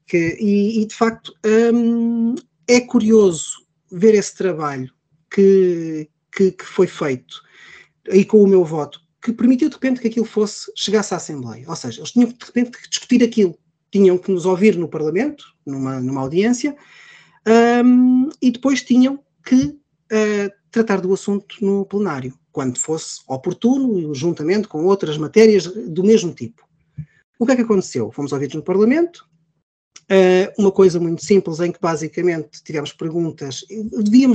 Que, e, e, de facto um, é curioso ver esse trabalho que, que, que, foi feito aí com o meu voto, que permitiu de repente que aquilo fosse, chegasse à Assembleia. Ou seja, eles tinham de repente que discutir aquilo tinham que nos ouvir no Parlamento, numa, numa audiência, um, e depois tinham que uh, tratar do assunto no plenário, quando fosse oportuno, juntamente com outras matérias do mesmo tipo. O que é que aconteceu? Fomos ouvidos no Parlamento, uh, uma coisa muito simples, em que basicamente tivemos perguntas,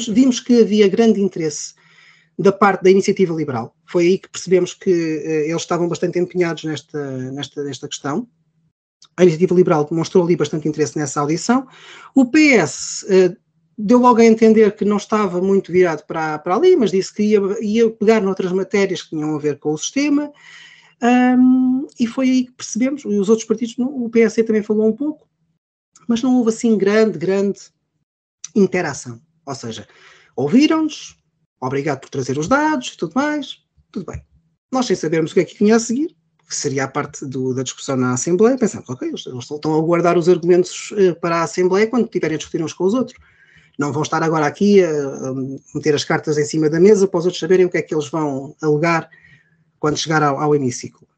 vimos que havia grande interesse da parte da iniciativa liberal. Foi aí que percebemos que uh, eles estavam bastante empenhados nesta, nesta, nesta questão a Iniciativa Liberal demonstrou ali bastante interesse nessa audição. O PS uh, deu logo a entender que não estava muito virado para, para ali, mas disse que ia, ia pegar noutras matérias que tinham a ver com o sistema. Um, e foi aí que percebemos, e os outros partidos, o PS também falou um pouco, mas não houve assim grande, grande interação. Ou seja, ouviram-nos, obrigado por trazer os dados e tudo mais, tudo bem. Nós sem sabermos o que é que vinha a seguir, que seria a parte do, da discussão na Assembleia, pensamos, ok, eles, eles estão a guardar os argumentos eh, para a Assembleia quando tiverem a discutir uns com os outros. Não vão estar agora aqui a, a, meter as cartas em cima da mesa para os outros saberem o que é que eles vão alegar quando chegar ao, ao hemiciclo.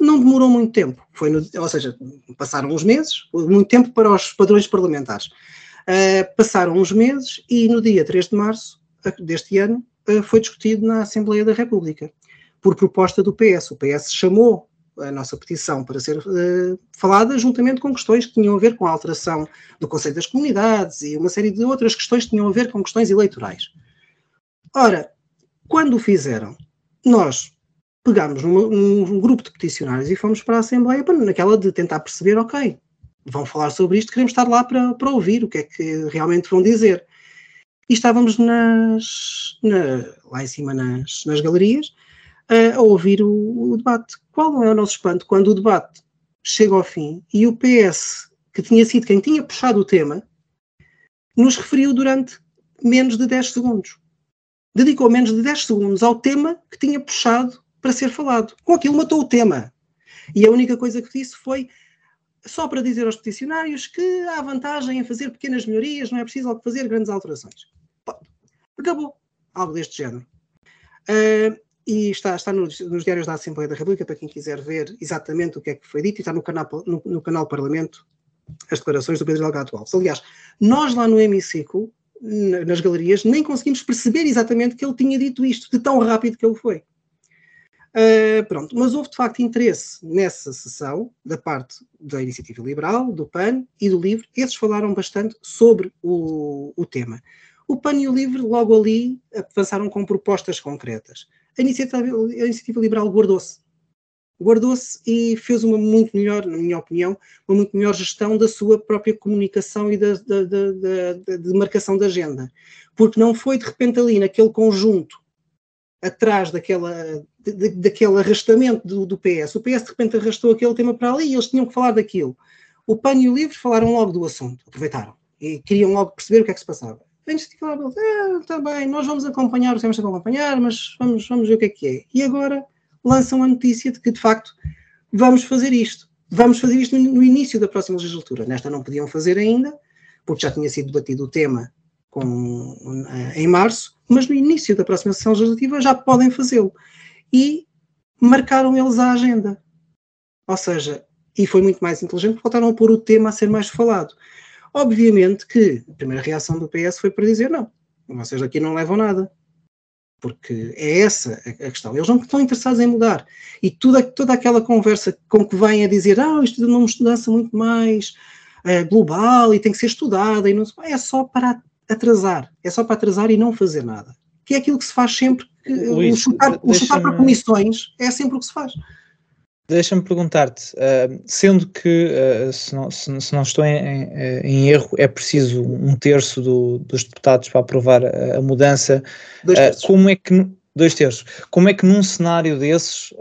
Não demorou muito tempo, foi no, ou seja, passaram uns meses, muito tempo para os padrões parlamentares. Uh, passaram uns meses e no dia 3 de março deste ano uh, foi discutido na Assembleia da República por proposta do PS. O PS chamou a nossa petição para ser uh, falada juntamente com questões que tinham a ver com a alteração do Conselho das Comunidades e uma série de outras questões que tinham a ver com questões eleitorais. Ora, quando o fizeram, nós pegámos num grupo de peticionários e fomos para a Assembleia para, naquela de tentar perceber, ok, vão falar sobre isto, queremos estar lá para, para ouvir o que é que realmente vão dizer. E estávamos nas, na, lá em cima nas, nas galerias a ouvir o, o debate. Qual não é o nosso espanto quando o debate chega ao fim e o PS, que tinha sido quem tinha puxado o tema, nos referiu durante menos de 10 segundos. Dedicou menos de 10 segundos ao tema que tinha puxado para ser falado. Com aquilo matou o tema. E a única coisa que disse foi só para dizer aos peticionários que há vantagem em fazer pequenas melhorias, não é preciso fazer grandes alterações. Acabou. Algo deste género. Uh, e está, está nos, nos, diários da Assembleia da República para quem quiser ver exatamente o que é que foi dito e está no canal, no, no canal Parlamento as declarações do Pedro Delgado Alves. Aliás, nós lá no hemiciclo, nas galerias, nem conseguimos perceber exatamente que ele tinha dito isto, de tão rápido que ele foi. Uh, pronto, mas houve de facto interesse nessa sessão da parte da Iniciativa Liberal, do PAN e do LIVRE. Esses falaram bastante sobre o, o tema. O PAN e o LIVRE logo ali avançaram com propostas concretas. A Iniciativa, a iniciativa Liberal guardou-se. Guardou-se e fez uma muito melhor, na minha opinião, uma muito melhor gestão da sua própria comunicação e da, da, da, da de marcação da agenda. Porque não foi de repente ali, naquele conjunto, atrás daquela de, daquele arrastamento do, do, PS. O PS de repente arrastou aquele tema para ali e eles tinham que falar daquilo. O PAN e o LIVRE falaram logo do assunto, aproveitaram e queriam logo perceber o que é que se passava. A iniciativa liberal, ah, está bem, nós vamos acompanhar, temos que acompanhar, mas vamos, vamos ver o que é que é. E agora lançam a notícia de que, de facto, vamos fazer isto. Vamos fazer isto no, no início da próxima legislatura. Nesta não podiam fazer ainda, porque já tinha sido debatido o tema com, eh, em março, mas no início da próxima sessão legislativa já podem fazê-lo e marcaram eles a agenda. Ou seja, e foi muito mais inteligente, voltaram a pôr o tema a ser mais falado. Obviamente que a primeira reação do PS foi para dizer não, vocês aqui não levam nada. Porque é essa a questão. Eles não estão interessados em mudar. E toda, toda aquela conversa com que vêm a dizer ah, isto é uma mudança muito mais é, global e tem que ser estudada, e não, é só para atrasar. É só para atrasar e não fazer nada. Que é aquilo que se faz sempre Luís, o chutar, o chutar para comissões é sempre o que se faz. Deixa-me perguntar-te, uh, sendo que, uh, se, não, se, se, não, estou em, em, em, erro, é preciso um terço do, dos deputados para aprovar a, a mudança, uh, como é que dois terços, como é que num cenário desses,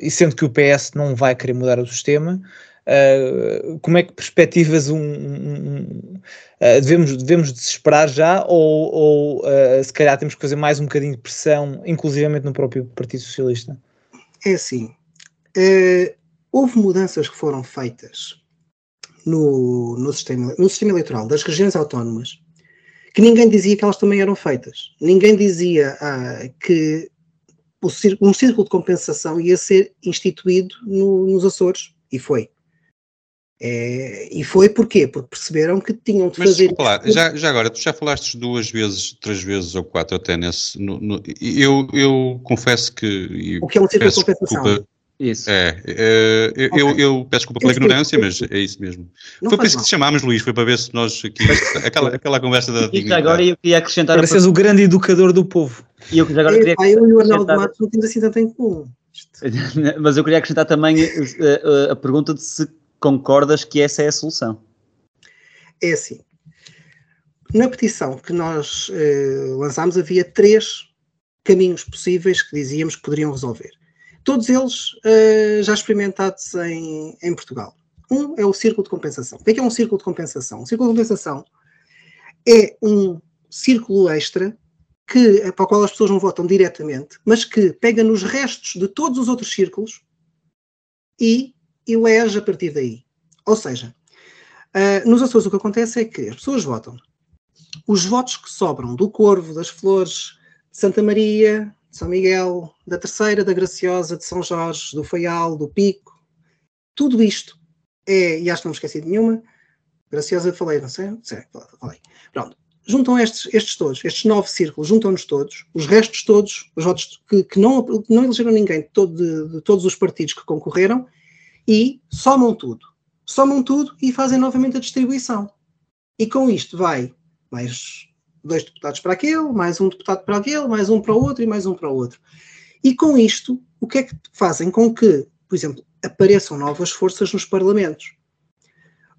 e sendo que o PS não vai querer mudar o sistema, como é que perspectivas um, um, um devemos, devemos desesperar já ou, ou se calhar temos que fazer mais um bocadinho de pressão, inclusivamente no próprio Partido Socialista? É assim, uh, houve mudanças que foram feitas no, no, sistema, no sistema eleitoral das regiões autónomas que ninguém dizia que elas também eram feitas. Ninguém dizia ah, que o, um círculo de compensação ia ser instituído no, nos Açores, e foi. É, e foi porquê? Porque perceberam que tinham de Mas, fazer. Falar, já, já agora, tu já falaste duas vezes, três vezes ou quatro até nesse. No, no, eu, eu confesso que. O que é um círculo de compensação? Desculpa, isso. É, é eu, okay. eu, eu, peço desculpa pela ignorância, mas é isso mesmo. Não foi para isso que te chamámos, Luís, foi para ver se nós aqui. aquela, aquela conversa da. E agora eu queria acrescentar. Pareces o grande educador do povo. E eu agora queria. Ah, eu e o Arnaldo Matos não temos assim tanto em comum. <laughs> Mas eu queria acrescentar também a, a, a pergunta de se concordas que essa é a solução? É assim. Na petição que nós eh, lançámos havia três caminhos possíveis que dizíamos que poderiam resolver. Todos eles eh, já experimentados em, em Portugal. Um é o círculo de compensação. O que é, que é um círculo de compensação? O círculo de compensação é um círculo extra que, para o qual as pessoas não votam diretamente, mas que pega nos restos de todos os outros círculos e elege a partir daí. Ou seja, uh, nos Açores o que acontece é que as pessoas votam. Os votos que sobram do Corvo, das Flores, de Santa Maria, de São Miguel, da Terceira, da Graciosa, de São Jorge, do Faial, do Pico, tudo isto é, e acho que não me esqueci de nenhuma, Graciosa falei, não sei, falei. Pronto, juntam estes, estes todos, estes nove círculos, juntam-nos todos, os restos todos, os votos que, que não, não elegeram ninguém todo, de, de, todos os partidos que concorreram, e somam tudo. Somam tudo e fazem novamente a distribuição. E com isto vai mais dois deputados para aquele, mais um deputado para aquele, mais um para o outro e mais um para o outro. E com isto, o que é que fazem com que, por exemplo, apareçam novas forças nos parlamentos?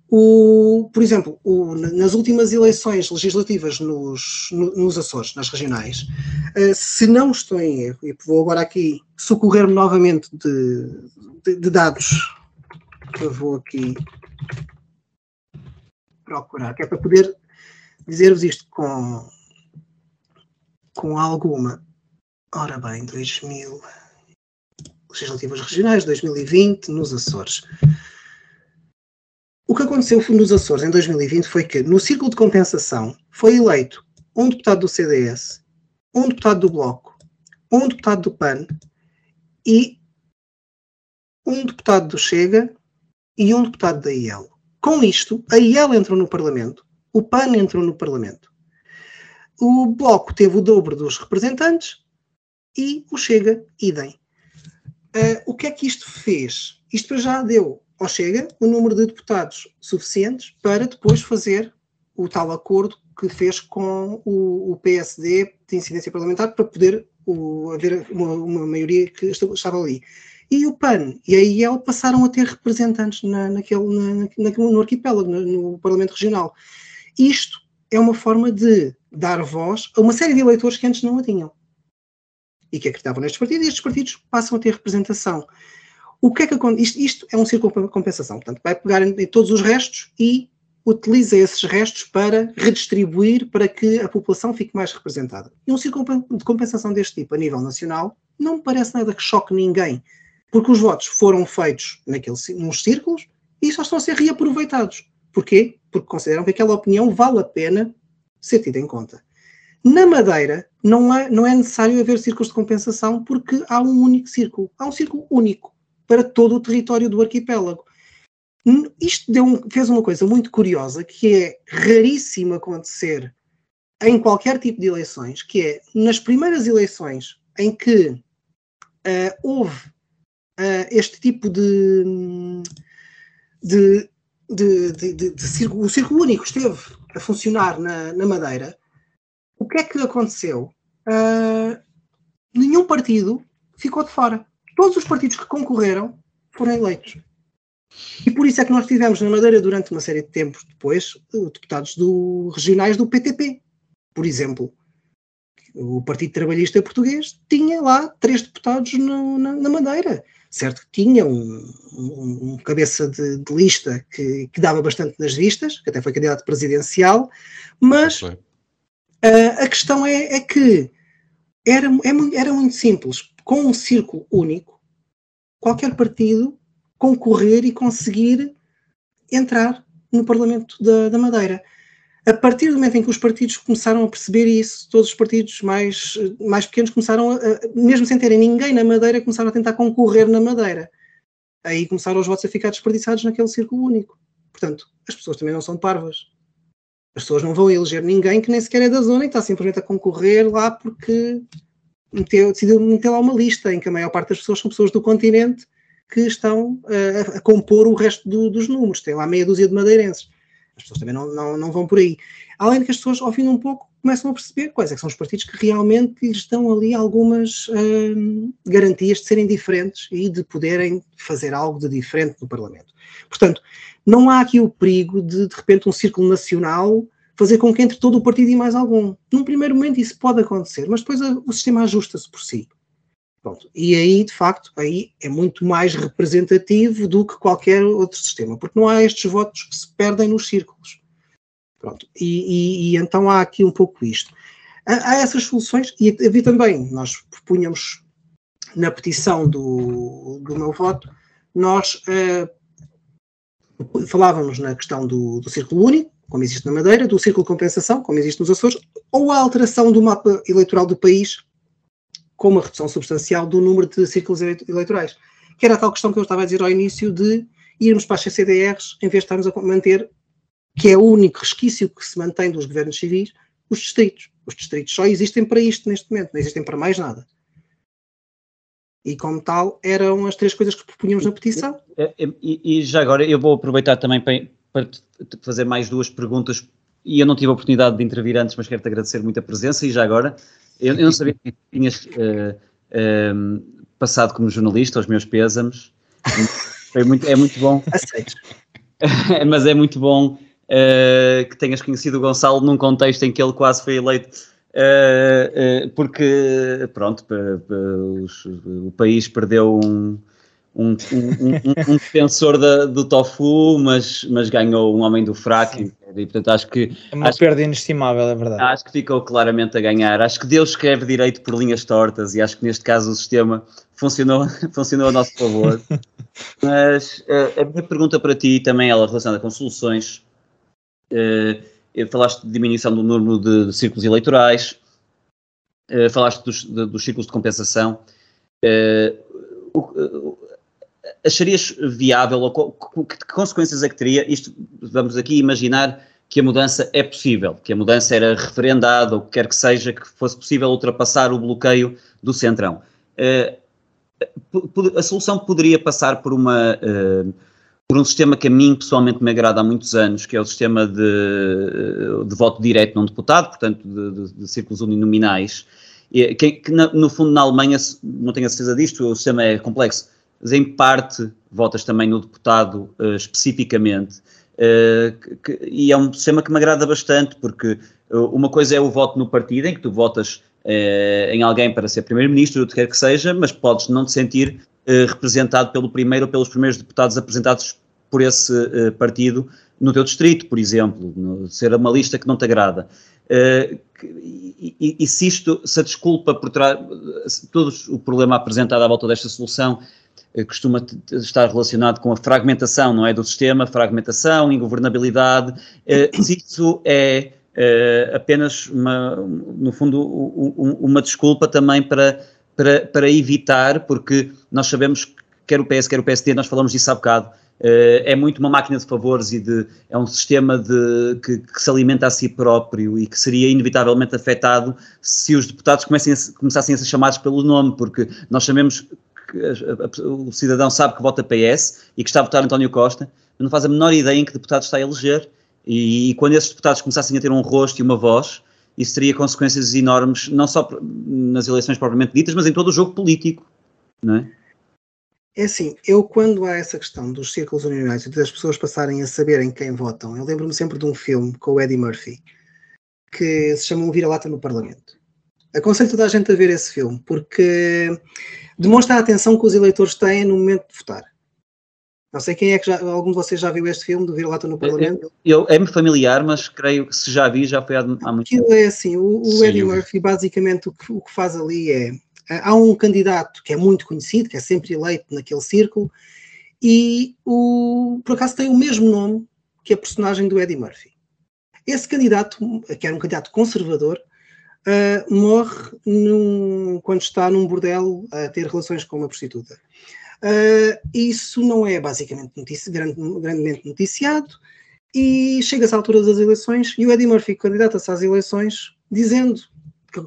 O, por exemplo, o, nas últimas eleições legislativas nos, nos Açores, nas regionais, uh, se não estou em erro, e vou agora aqui socorrer-me novamente de, de, de dados eu vou aqui procurar, que é para poder dizer-vos isto com, com alguma. Ora bem, 2000, legislativas regionais, 2020, nos Açores. O que aconteceu nos Açores em 2020 foi que, no círculo de compensação, foi eleito um deputado do CDS, um deputado do Bloco, um deputado do PAN e um deputado do Chega e um deputado da IEL. Com isto, a IEL entrou no Parlamento, o PAN entrou no Parlamento. O Bloco teve o dobro dos representantes e o Chega, idem. Uh, o que é que isto fez? Isto já deu ao Chega o número de deputados suficientes para depois fazer o tal acordo que fez com o, o PSD de incidência parlamentar para poder o, haver uma, uma, maioria que estava ali. E o PAN e a IEL passaram a ter representantes na, naquele, na, na, no arquipélago, no, no Parlamento Regional. Isto é uma forma de dar voz a uma série de eleitores que antes não a tinham e que acreditavam nestes partidos, e estes partidos passam a ter representação. O que é que? Isto, isto, é um círculo de compensação, portanto, vai pegar em, em todos os restos e utiliza esses restos para redistribuir para que a população fique mais representada. E um círculo de compensação deste tipo a nível nacional não me parece nada que choque ninguém, porque os votos foram feitos naquele, nos círculos e só estão a ser reaproveitados. Porquê? Porque consideram que aquela opinião vale a pena ser tida em conta. Na Madeira, não é, não é necessário haver círculos de compensação porque há um único círculo. Há um círculo único para todo o território do arquipélago. Isto um, fez uma coisa muito curiosa que é raríssimo acontecer em qualquer tipo de eleições, que é nas primeiras eleições em que uh, houve uh, este tipo de, de, de, de, de, de o círculo único esteve a funcionar na, na Madeira, o que é que aconteceu? Uh, nenhum partido ficou de fora. Todos os partidos que concorreram foram eleitos. E por isso é que nós tivemos na Madeira, durante uma série de tempos depois, deputados do, regionais do PTP, por exemplo. O Partido Trabalhista Português tinha lá três deputados no, na, na, Madeira. Certo que tinha um, um, um cabeça de, de lista que, que, dava bastante nas vistas, que até foi candidato presidencial, mas Uh, a questão é, é que era, é, era muito simples. Com um círculo único, qualquer partido concorrer e conseguir entrar no Parlamento da, da, Madeira. A partir do momento em que os partidos começaram a perceber isso, todos os partidos mais, mais pequenos começaram, a, mesmo sem terem ninguém na Madeira, começaram a tentar concorrer na Madeira. Aí começaram os votos a ficar desperdiçados naquele círculo único. Portanto, as pessoas também não são parvas. As pessoas não vão eleger ninguém que nem sequer é da zona e está simplesmente a concorrer lá porque meteu, decidiu meter lá uma lista em que a maior parte das pessoas são pessoas do continente que estão uh, a compor o resto do, dos números. Tem lá meia dúzia de madeirenses. As pessoas também não, não, não vão por aí. Além de que as pessoas, ao fim de um pouco, começam a perceber quais é são os partidos que realmente lhes dão ali algumas uh, garantias de serem diferentes e de poderem fazer algo de diferente no Parlamento. Portanto, não há aqui o perigo de, de repente, um círculo nacional fazer com que entre todo o partido e mais algum. Num primeiro momento isso pode acontecer, mas depois o sistema ajusta-se por si. Pronto. E aí, de facto, aí é muito mais representativo do que qualquer outro sistema, porque não há estes votos que se perdem nos círculos. Pronto. E, e, e então há aqui um pouco isto. Há, há essas soluções, e havia também, nós propunhamos na petição do, do meu voto, nós uh, falávamos na questão do, do círculo único, como existe na Madeira, do círculo de compensação, como existe nos Açores, ou a alteração do mapa eleitoral do país com uma redução substancial do número de círculos eleitorais. Que era a tal questão que eu estava a dizer ao início de irmos para as CCDRs em vez de estarmos a manter, que é o único resquício que se mantém dos governos civis, os distritos. Os distritos só existem para isto neste momento, não existem para mais nada. E como tal, eram as três coisas que propunhamos na petição. E, e já agora eu vou aproveitar também para, para fazer mais duas perguntas. E eu não tive a oportunidade de intervir antes, mas quero-te agradecer muito a presença. E já agora, eu, eu não sabia que tinhas uh, uh, passado como jornalista, aos meus pésamos. Foi muito, é muito bom. Aceito. <laughs> mas é muito bom uh, que tenhas conhecido o Gonçalo num contexto em que ele quase foi eleito porque, pronto, o país perdeu um, um, um, um defensor da, do tofu, mas, mas ganhou um homem do fraco. E, portanto, acho que. É uma acho, perda inestimável, é verdade. Acho que ficou claramente a ganhar. Acho que Deus escreve direito por linhas tortas e acho que neste caso o sistema funcionou, <laughs> funcionou a nosso favor. <laughs> mas uh, a minha pergunta para ti também, ela relacionada com soluções. Uh, falaste de diminuição do número de, de círculos eleitorais, uh, falaste dos, de, dos círculos de compensação. Uh, acharias viável, ou que, que consequências é que teria? Isto, vamos aqui imaginar que a mudança é possível, que a mudança era referendada, ou que quer que seja, que fosse possível ultrapassar o bloqueio do Centrão. Uh, a solução poderia passar por uma uh, por um sistema que a mim pessoalmente me agrada há muitos anos, que é o sistema de, de voto direto num deputado, portanto de, de, de círculos uninominais, que, que no fundo na Alemanha, não tenho a certeza disto, o sistema é complexo, mas em parte votas também no deputado uh, especificamente, uh, que, e é um sistema que me agrada bastante, porque uh, uma coisa é o voto no partido, em que tu votas em alguém para ser primeiro-ministro, o que quer que seja, mas podes não te sentir representado pelo primeiro ou pelos primeiros deputados apresentados por esse partido no teu distrito, por exemplo, no, ser uma lista que não te agrada. Uh, e, e, e, se isto, se a desculpa por trás, todo o problema apresentado à volta desta solução costuma estar relacionado com a fragmentação, não é, do sistema, fragmentação, ingovernabilidade, <coughs> se isso é apenas, uma, no fundo, uma desculpa também para, para, para evitar, porque nós sabemos que quer o PS, quer o PSD, nós falamos disso há bocado, é muito uma máquina de favores e de, é um sistema de, que, que, se alimenta a si próprio e que seria inevitavelmente afetado se os deputados a, começassem a ser chamados pelo nome, porque nós sabemos que a, a, o cidadão sabe que vota PS e que está a votar António Costa, mas não faz a menor ideia em que deputado está a eleger. E, e quando esses deputados começassem a ter um rosto e uma voz, isso teria consequências enormes, não só nas eleições propriamente ditas, mas em todo o jogo político, não é? É assim, eu quando há essa questão dos círculos unionares e das pessoas passarem a saberem quem votam, eu lembro-me sempre de um filme com o Eddie Murphy que se chama Um Vira-Lata no Parlamento. Aconselho toda a gente a ver esse filme porque demonstra a atenção que os eleitores têm no momento de votar. Não sei quem é que já, algum de vocês já viu este filme do Vira-Lata no Parlamento? Eu, eu é-me familiar, mas creio que se já vi, já foi há, há muito tempo. Aquilo é assim, o, o Eddie Murphy basicamente o que, o que faz ali é há um candidato que é muito conhecido, que é sempre eleito naquele círculo, e o, por acaso tem o mesmo nome que a personagem do Eddie Murphy. Esse candidato, que era um candidato conservador, uh, morre num, quando está num bordel a ter relações com uma prostituta. Uh, isso não é basicamente notici grande, grandemente noticiado, e chega-se à altura das eleições e o Eddie Murphy candidata-se às eleições dizendo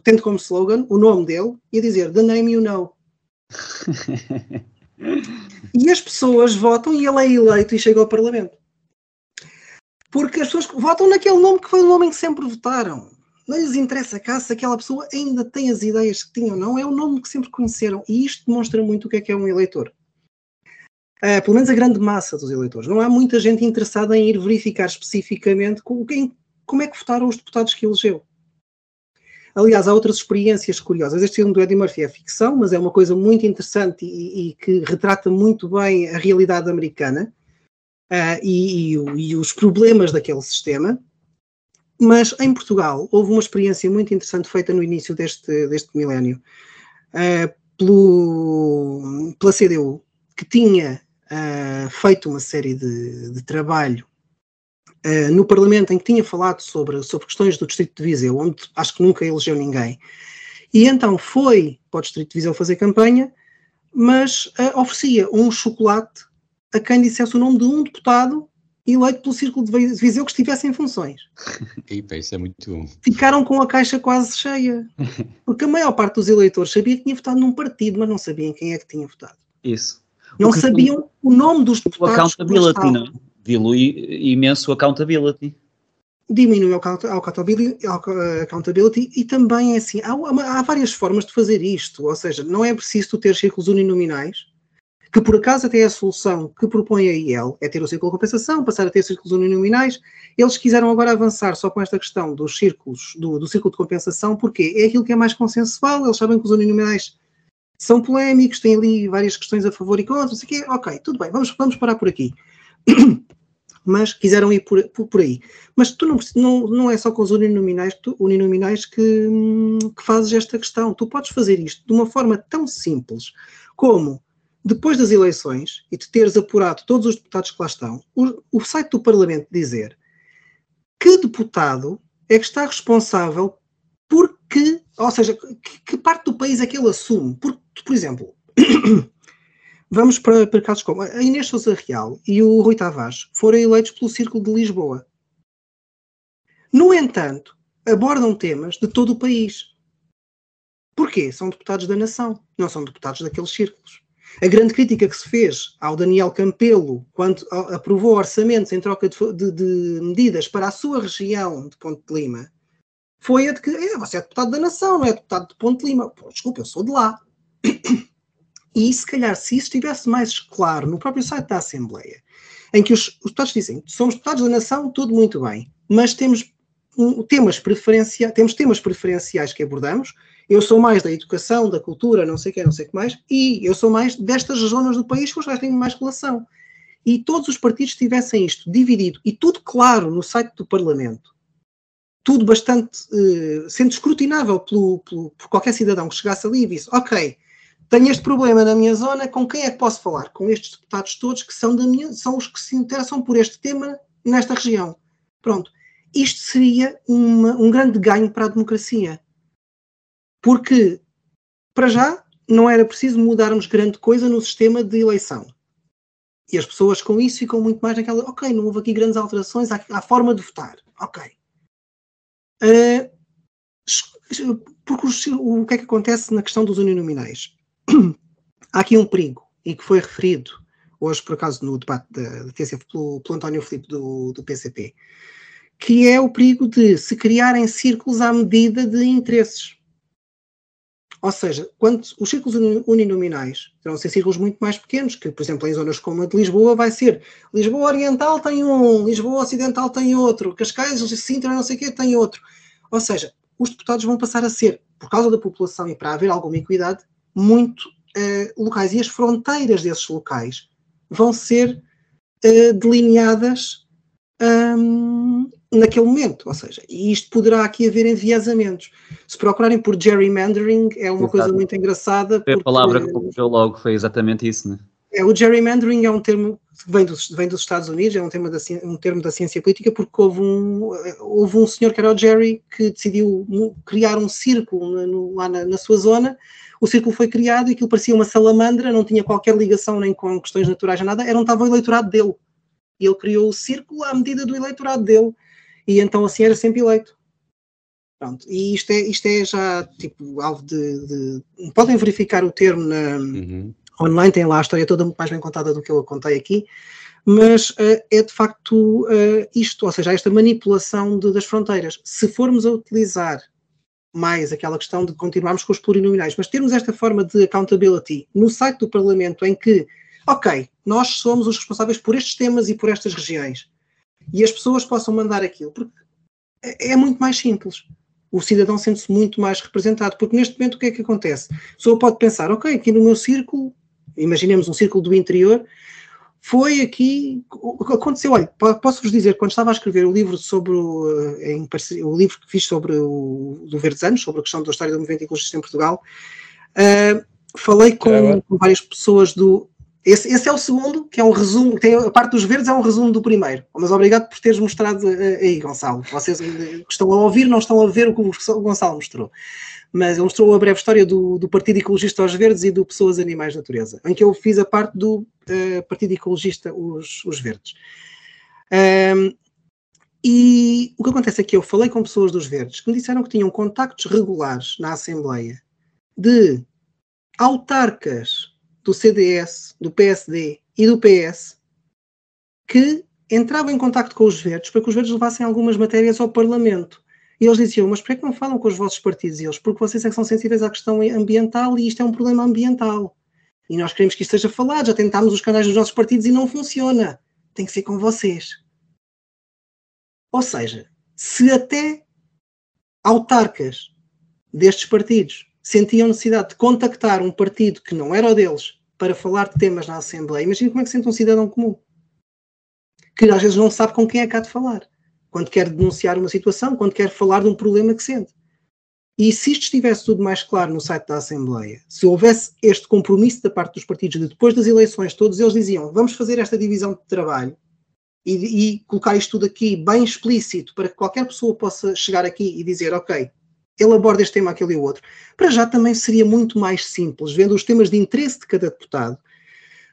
tendo como slogan o nome dele e a dizer The Name You Know. <laughs> e as pessoas votam e ele é eleito e chega ao Parlamento. Porque as pessoas votam naquele nome que foi o nome que sempre votaram. Não lhes interessa cá se aquela pessoa ainda tem as ideias que tinham ou não, é o nome que sempre conheceram. E isto demonstra muito o que é que é um eleitor. Uh, pelo menos a grande massa dos eleitores. Não há muita gente interessada em ir verificar especificamente como, como é que votaram os deputados que elegeu. Aliás, há outras experiências curiosas. Este filme do Eddie Murphy é ficção, mas é uma coisa muito interessante e, e que retrata muito bem a realidade americana uh, e, e, e, os problemas daquele sistema. Mas em Portugal houve uma experiência muito interessante feita no início deste, deste milénio uh, pelo, pela CDU, que tinha uh, feito uma série de, de trabalho uh, no Parlamento em que tinha falado sobre, sobre questões do Distrito de Viseu, onde acho que nunca elegeu ninguém. E então foi para o Distrito de Viseu fazer campanha, mas oferecia um chocolate a quem dissesse o nome de um deputado eleito pelo Círculo de Viseu que estivesse em funções. <laughs> Epa, isso é muito. Ficaram com a caixa quase cheia. <laughs> Porque a maior parte dos eleitores sabia que tinha votado num partido, mas não sabiam quem é que tinha votado. Isso. Não sabiam o nome dos deputados. O accountability, não? dilui imenso accountability. Diminui a accountability, accountability e também é assim, há, há, várias formas de fazer isto, ou seja, não é preciso ter círculos uninominais, que por acaso até é a solução que propõe a IEL, é ter o círculo de compensação, passar a ter círculos uninominais, eles quiseram agora avançar só com esta questão dos círculos, do, do círculo de compensação, porque é aquilo que é mais consensual, eles sabem que os uninominais são polémicos, têm ali várias questões a favor e contra, não sei o quê, ok, tudo bem, vamos, vamos parar por aqui. <clears throat> mas quiseram ir por, por, por, aí. Mas tu não, não, não é só com os uninominais, tu, uninominais que, que fazes esta questão. Tu podes fazer isto de uma forma tão simples como depois das eleições e de teres apurado todos os deputados que lá estão, o, o site do Parlamento dizer que deputado é que está responsável por que ou seja, que, que, parte do país é que ele assume? Por, por exemplo, <coughs> vamos para, para casos como a Inês Sousa Real e o Rui Tavares foram eleitos pelo Círculo de Lisboa. No entanto, abordam temas de todo o país. Porquê? São deputados da nação, não são deputados daqueles círculos. A grande crítica que se fez ao Daniel Campelo quando aprovou orçamentos em troca de, de, de medidas para a sua região de Ponte de Lima foi a de que é, você é deputado da nação, não é deputado de Ponte de Lima. Pô, desculpa, eu sou de lá. E se calhar, se isso estivesse mais claro no próprio site da Assembleia, em que os, os deputados dizem somos deputados da nação, tudo muito bem, mas temos um, temas preferenciais, temos temas preferenciais que abordamos, eu sou mais da educação, da cultura, não sei o que, não sei o que mais, e eu sou mais destas zonas do país que os têm mais relação. E todos os partidos tivessem isto dividido e tudo claro no site do Parlamento, tudo bastante uh, sendo escrutinável pelo, pelo, por qualquer cidadão que chegasse ali e visse, ok, tenho este problema na minha zona, com quem é que posso falar? Com estes deputados todos que são da minha, são os que se interessam por este tema nesta região. Pronto. Isto seria uma, um grande ganho para a democracia. Porque, para já, não era preciso mudarmos grande coisa no sistema de eleição. E as pessoas com isso ficam muito mais naquela, ok, não houve aqui grandes alterações à, à forma de votar. Ok. Uh, porque o, o, que é que acontece na questão dos uninominais? Há aqui um perigo, e que foi referido hoje, por acaso, no debate da, da TCF pelo, pelo António Filipe do, do PCP, que é o perigo de se criarem círculos à medida de interesses. Ou seja, quando os círculos uninominais terão ser círculos muito mais pequenos, que, por exemplo, em zonas como a de Lisboa, vai ser Lisboa Oriental tem um, Lisboa Ocidental tem outro, Cascais, Sintra, não sei o quê, tem outro. Ou seja, os deputados vão passar a ser, por causa da população e para haver alguma equidade, muito uh, locais. E as fronteiras desses locais vão ser uh, delineadas um, naquele momento, ou seja, e isto poderá aqui haver enviesamentos. Se procurarem por gerrymandering, é uma Exato. coisa muito engraçada. Porque, a palavra que puxou logo foi exatamente isso, né? É, o gerrymandering é um termo que vem dos, vem dos Estados Unidos, é um, tema da, um termo da ciência política, porque houve um, houve um senhor que era o Jerry que decidiu criar um círculo no, lá na, na, sua zona. O círculo foi criado e aquilo parecia uma salamandra, não tinha qualquer ligação nem com questões naturais nem nada, era um estava o eleitorado dele. E ele criou o círculo à medida do eleitorado dele e então assim era sempre eleito. Pronto. E isto é, isto é já tipo alvo de, de... Podem verificar o termo na, uhum. online, tem lá a história toda muito mais bem contada do que eu contei aqui, mas uh, é de facto uh, isto, ou seja, esta manipulação de, das fronteiras. Se formos a utilizar mais aquela questão de continuarmos com os plurinominais, mas termos esta forma de accountability no site do Parlamento em que, ok, nós somos os responsáveis por estes temas e por estas regiões, e as pessoas possam mandar aquilo, porque é, é muito mais simples. O cidadão sente-se muito mais representado, porque neste momento o que é que acontece? A pessoa pode pensar, ok, aqui no meu círculo, imaginemos um círculo do interior, foi aqui, aconteceu, olha, posso-vos dizer, quando estava a escrever o livro sobre o, eh, em, o livro que fiz sobre o do Verdes Anos, sobre a questão da história do movimento ecologista em Portugal, uh, falei com, com, várias pessoas do, esse, esse, é o segundo, que é um resumo, tem, a parte dos verdes é um resumo do primeiro. Mas obrigado por teres mostrado eh, aí, Gonçalo. Vocês que estão a ouvir não estão a ver o que o Gonçalo mostrou. Mas ele mostrou a breve história do, do Partido Ecologista aos Verdes e do Pessoas, Animais, Natureza, em que eu fiz a parte do uh, Partido Ecologista os, os Verdes. Um, e o que acontece é que eu falei com pessoas dos Verdes que me disseram que tinham contactos regulares na Assembleia de autarcas do CDS, do PSD e do PS que entravam em contato com os verdes para que os verdes levassem algumas matérias ao Parlamento. E eles diziam, mas porquê que não falam com os vossos partidos? E eles, porque vocês é que são sensíveis à questão ambiental e isto é um problema ambiental. E nós queremos que isto seja falado, já tentámos os canais dos nossos partidos e não funciona. Tem que ser com vocês. Ou seja, se até autarcas destes partidos sentiam necessidade de contactar um partido que não era o deles para falar de temas na Assembleia, imagina como é que sente um cidadão comum. Que às vezes não sabe com quem é que há de falar. Quando quer denunciar uma situação, quando quer falar de um problema que sente. E se isto estivesse tudo mais claro no site da Assembleia, se houvesse este compromisso da parte dos partidos de depois das eleições, todos eles diziam vamos fazer esta divisão de trabalho e, e colocar isto tudo aqui bem explícito para que qualquer pessoa possa chegar aqui e dizer ok, ele aborda este tema, aquele e o outro. Para já também seria muito mais simples, vendo os temas de interesse de cada deputado,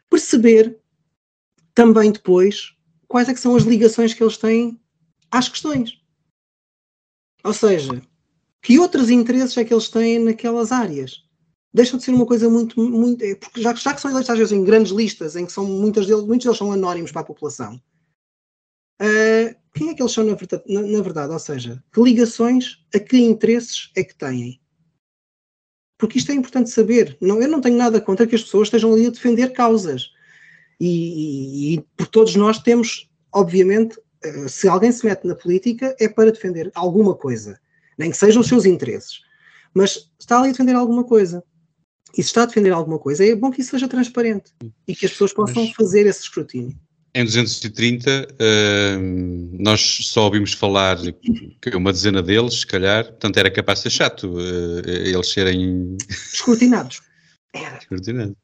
perceber também depois quais é que são as ligações que eles têm às questões. Ou seja, que outros interesses é que eles têm naquelas áreas? Deixa de ser uma coisa muito, muito é, porque já, já que são eleitos às vezes em grandes listas, em que são muitas deles, muitos deles são anónimos para a população, uh, quem é que eles são na verdade, na, na verdade? Ou seja, que ligações, a que interesses é que têm? Porque isto é importante saber. Não, eu não tenho nada contra que as pessoas estejam ali a defender causas. E, e, e por todos nós temos, obviamente, uh, se alguém se mete na política, é para defender alguma coisa nem que sejam os seus interesses, mas está ali a defender alguma coisa. E se está a defender alguma coisa, é bom que isso seja transparente e que as pessoas possam mas, fazer esse escrutínio. Em 230, uh, nós só ouvimos falar uma dezena deles, se calhar, portanto era capaz de ser chato uh, eles serem. Escrutinados. Era. Escrutinados.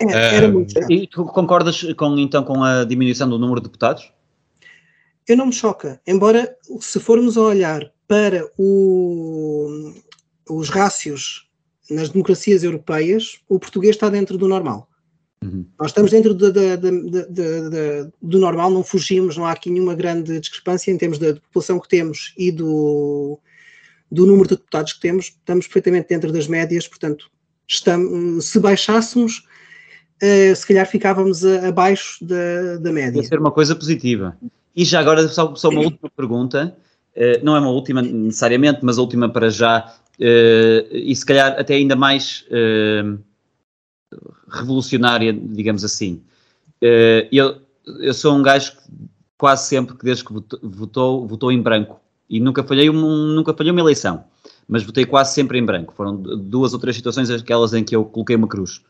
Era, era uh, muito chato. E tu concordas com, então com a diminuição do número de deputados? Eu não me choca, embora se formos a olhar para o, os rácios nas democracias europeias, o português está dentro do normal. Uhum. Nós estamos dentro de, de, de, do normal, não fugimos, não há aqui nenhuma grande discrepância em termos da população que temos e do, do número de deputados que temos, estamos perfeitamente dentro das médias, portanto, estamos, se baixássemos, uh, se calhar ficávamos a, abaixo da, da média. Deve ser uma coisa positiva. E já agora, só, só uma última pergunta. Eh, não é uma última necessariamente, mas a última para já, uh, e se calhar até ainda mais uh, revolucionária, digamos assim. eu, eu sou um gajo que quase sempre que desde que votou, votou, em branco e nunca falhei, um, nunca falhei uma eleição, mas votei quase sempre em branco. Foram duas ou três situações aquelas em que eu coloquei uma cruz.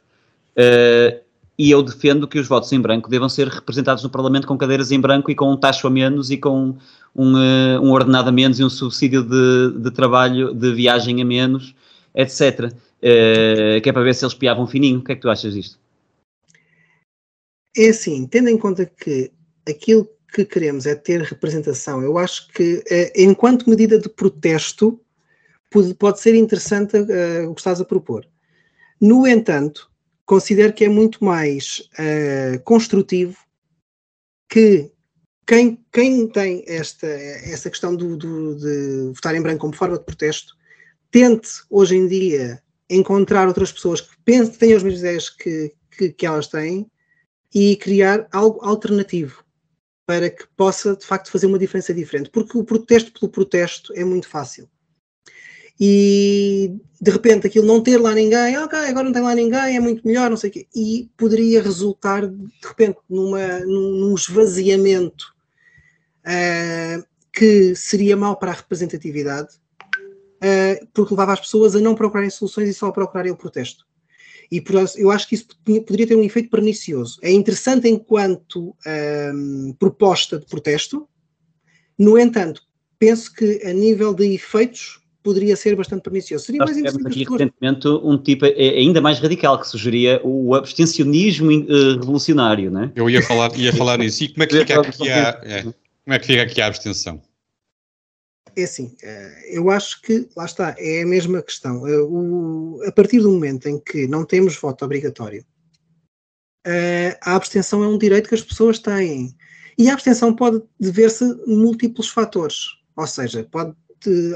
Uh, e eu defendo que os votos em branco devam ser representados no Parlamento com cadeiras em branco e com um taxa a menos e com um, uh, um ordenado a menos e um subsídio de, de trabalho, de viagem a menos, etc. Uh, eh, que é para ver se eles piavam fininho. O que é que tu achas disto? É assim, tendo em conta que aquilo que queremos é ter representação, eu acho que, uh, enquanto medida de protesto, pode, pode ser interessante o que estás a propor. No entanto, considero que é muito mais uh, construtivo que quem, quem tem esta, essa questão do, do, de votar em branco como forma de protesto tente hoje em dia encontrar outras pessoas que pensem, que tenham as mesmas ideias que, que, que elas têm e criar algo alternativo para que possa de facto fazer uma diferença diferente. Porque o protesto pelo protesto é muito fácil e de repente aquilo não ter lá ninguém, ok, agora não tem lá ninguém, é muito melhor, não sei o quê, e poderia resultar de repente numa, num, esvaziamento uh, que seria mau para a representatividade, uh, porque levava as pessoas a não procurarem soluções e só a procurarem o protesto. E por, eu acho que isso poderia ter um efeito pernicioso. É interessante enquanto um, proposta de protesto, no entanto, penso que a nível de efeitos poderia ser bastante pernicioso. Seria Nós mais interessante. aqui recentemente um tipo ainda mais radical que sugeria o abstencionismo uh, revolucionário, não é? Eu ia falar, ia falar <laughs> nisso. E como é que fica aqui a, é, como é que fica aqui a abstenção? É assim, eh, eu acho que, lá está, é a mesma questão. Eh, o, a partir do momento em que não temos voto obrigatório, a abstenção é um direito que as pessoas têm. E a abstenção pode dever-se múltiplos fatores. Ou seja, pode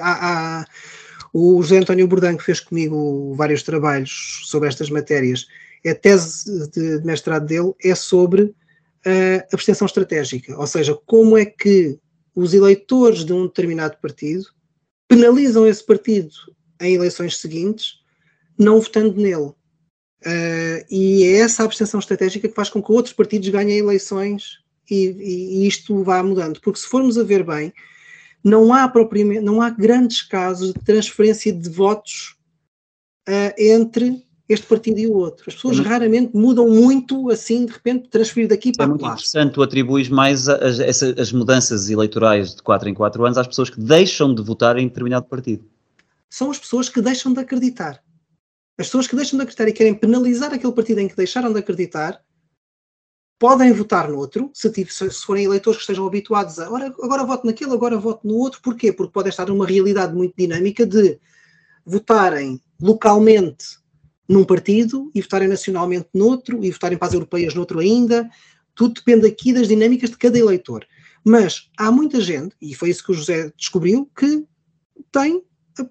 há, há, o José António Bordanco fez comigo vários trabalhos sobre estas matérias. A tese de mestrado dele é sobre a abstenção estratégica, ou seja, como é que os eleitores de um determinado partido penalizam esse partido em eleições seguintes, não votando nele. Uh, e é essa abstenção estratégica que faz com que outros partidos ganhem eleições e, e, e isto vá mudando. Porque se formos a ver bem, não há propriamente, não há grandes casos de transferência de votos uh, entre este partido e o outro. As pessoas é raramente mudam muito assim, de repente, transferir daqui para lá. É muito interessante, tu atribuis mais as, as mudanças eleitorais de 4 em 4 anos às pessoas que deixam de votar em determinado partido. São as pessoas que deixam de acreditar. As pessoas que deixam de acreditar e querem penalizar aquele partido em que deixaram de acreditar podem votar no outro, se, se, forem eleitores que estejam habituados a agora, agora voto naquele, agora voto no outro. Porquê? Porque podem estar numa realidade muito dinâmica de votarem localmente num partido e votarem nacionalmente noutro e votarem para as europeias noutro ainda. Tudo depende aqui das dinâmicas de cada eleitor. Mas há muita gente, e foi isso que o José descobriu, que tem,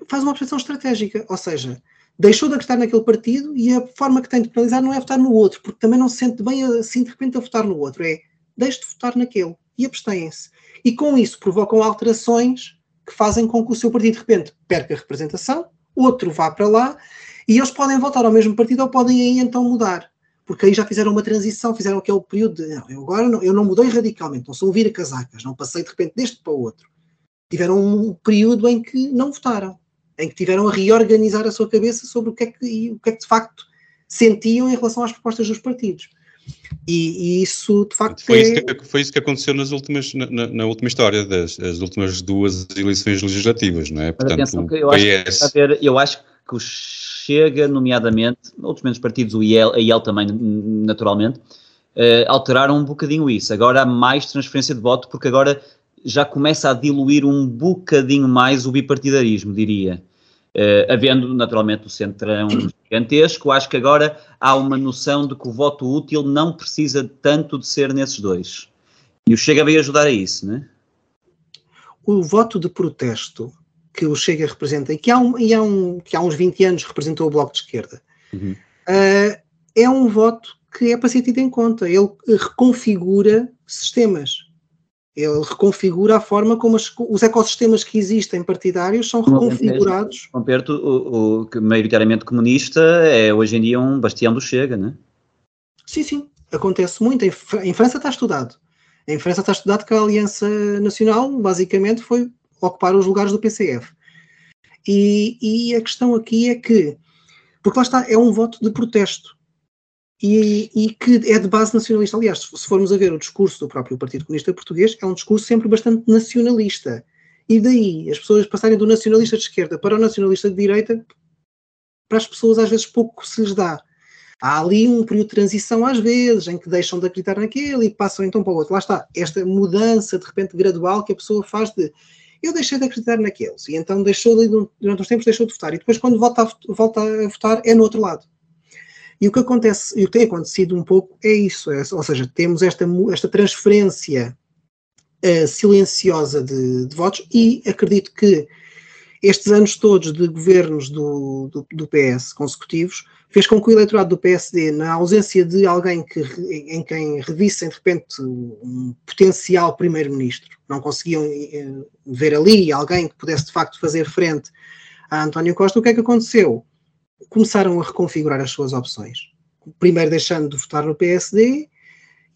faz uma percepção estratégica, ou seja, deixou de acreditar naquele partido e a forma que tem de penalizar não é votar no outro, porque também não se sente bem assim de repente a votar no outro, é deixe de votar naquele e abstêm-se. E com isso provocam alterações que fazem com que o seu partido de repente perca a representação, outro vá para lá e eles podem voltar ao mesmo partido ou podem aí então mudar. Porque aí já fizeram uma transição, fizeram aquele período de não, eu agora não, eu não mudei radicalmente, não sou um vira-casacas, não passei de repente deste para o outro. Tiveram um período em que não votaram, em que tiveram a reorganizar a sua cabeça sobre o que é que, o que, é que de facto sentiam em relação às propostas dos partidos. E, e, isso de facto foi, é... isso que, foi isso que aconteceu nas últimas, na, na última história das as últimas duas eleições legislativas, não é? Portanto, atenção, eu, PS... acho que, eu acho que o Chega, nomeadamente, outros menos partidos, o IEL, a IEL também, naturalmente, uh, alteraram um bocadinho isso. Agora há mais transferência de voto, porque agora já começa a diluir um bocadinho mais o bipartidarismo, diria. Uh, havendo naturalmente o centrão gigantesco, acho que agora há uma noção de que o voto útil não precisa tanto de ser nesses dois. E o Chega veio ajudar a isso, né? O voto de protesto que o Chega representa e que há, um, e há, um, que há uns 20 anos representou o Bloco de Esquerda, uhum. uh, é um voto que é para ser tido em conta. Ele reconfigura sistemas. Ele reconfigura a forma como as, os ecossistemas que existem partidários são reconfigurados. Comperto, o, o maioritariamente comunista é hoje em dia um bastião do Chega, não é? Sim, sim. Acontece muito. Em, em França está estudado. Em França está estudado que a Aliança Nacional, basicamente, foi ocupar os lugares do PCF. E, e, a questão aqui é que, porque lá está, é um voto de protesto. E, e, que é de base nacionalista. Aliás, se formos a ver o discurso do próprio Partido Comunista Português, é um discurso sempre bastante nacionalista. E daí as pessoas passarem do nacionalista de esquerda para o nacionalista de direita, para as pessoas às vezes pouco se lhes dá. Há ali um período de transição às vezes, em que deixam de acreditar naquele e passam então para o outro. Lá está, esta mudança de repente gradual que a pessoa faz de eu deixei de acreditar naqueles. E então deixou de, durante uns tempos deixou de votar. E depois, quando volta a, volta a votar, é no outro lado. E o que acontece, e o que tem acontecido um pouco é isso, é, ou seja, temos esta, esta transferência uh, silenciosa de, de, votos e acredito que estes anos todos de governos do, do, do, PS consecutivos fez com que o eleitorado do PSD, na ausência de alguém que, em quem revissem de repente um potencial primeiro-ministro, não conseguiam uh, ver ali alguém que pudesse de facto fazer frente a António Costa, o que é que aconteceu? começaram a reconfigurar as suas opções. Primeiro deixando de votar no PSD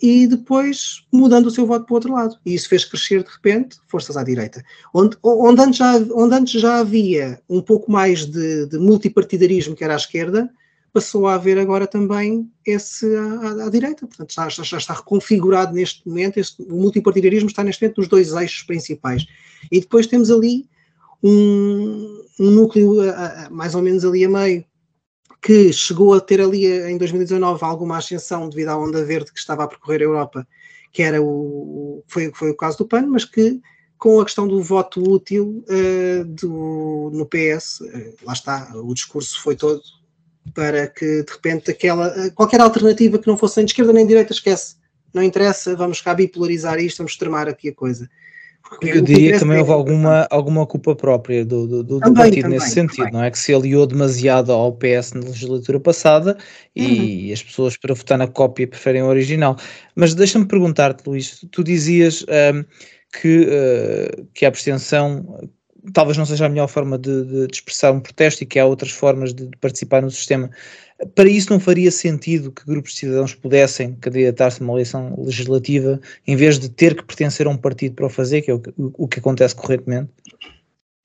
e depois mudando o seu voto para o outro lado. E isso fez crescer de repente forças à direita. Onde, onde, antes, já, onde antes já havia um pouco mais de, de multipartidarismo que era à esquerda, passou a haver agora também esse à, à, à direita. Portanto, já, já, está reconfigurado neste momento, o multipartidarismo está neste momento nos dois eixos principais. E depois temos ali um, um núcleo a, a, mais ou menos ali a meio, que chegou a ter ali em 2019 alguma ascensão devido à onda verde que estava a percorrer a Europa, que era o, foi, foi o caso do PAN, mas que com a questão do voto útil uh, do, no PS, uh, eh, lá está, o discurso foi todo para que de repente aquela, eh, qualquer alternativa que não fosse nem de esquerda nem de direita, esquece, não interessa, vamos cá bipolarizar isto, vamos extremar aqui a coisa. Eu diria que também houve alguma, alguma culpa própria do, do, do também, partido também, nesse sentido, também. não é? Que se aliou demasiado ao PS na legislatura passada e uhum. as pessoas para votar na cópia preferem o original. Mas deixa-me perguntar-te, Luís, tu dizias um, que, uh, que a abstenção talvez não seja a melhor forma de, de, expressar um protesto e que há outras formas de, de participar no sistema. Para isso não faria sentido que grupos de cidadãos pudessem candidatar-se a uma eleição legislativa em vez de ter que pertencer a um partido para o fazer, que é o que, o que acontece correntemente?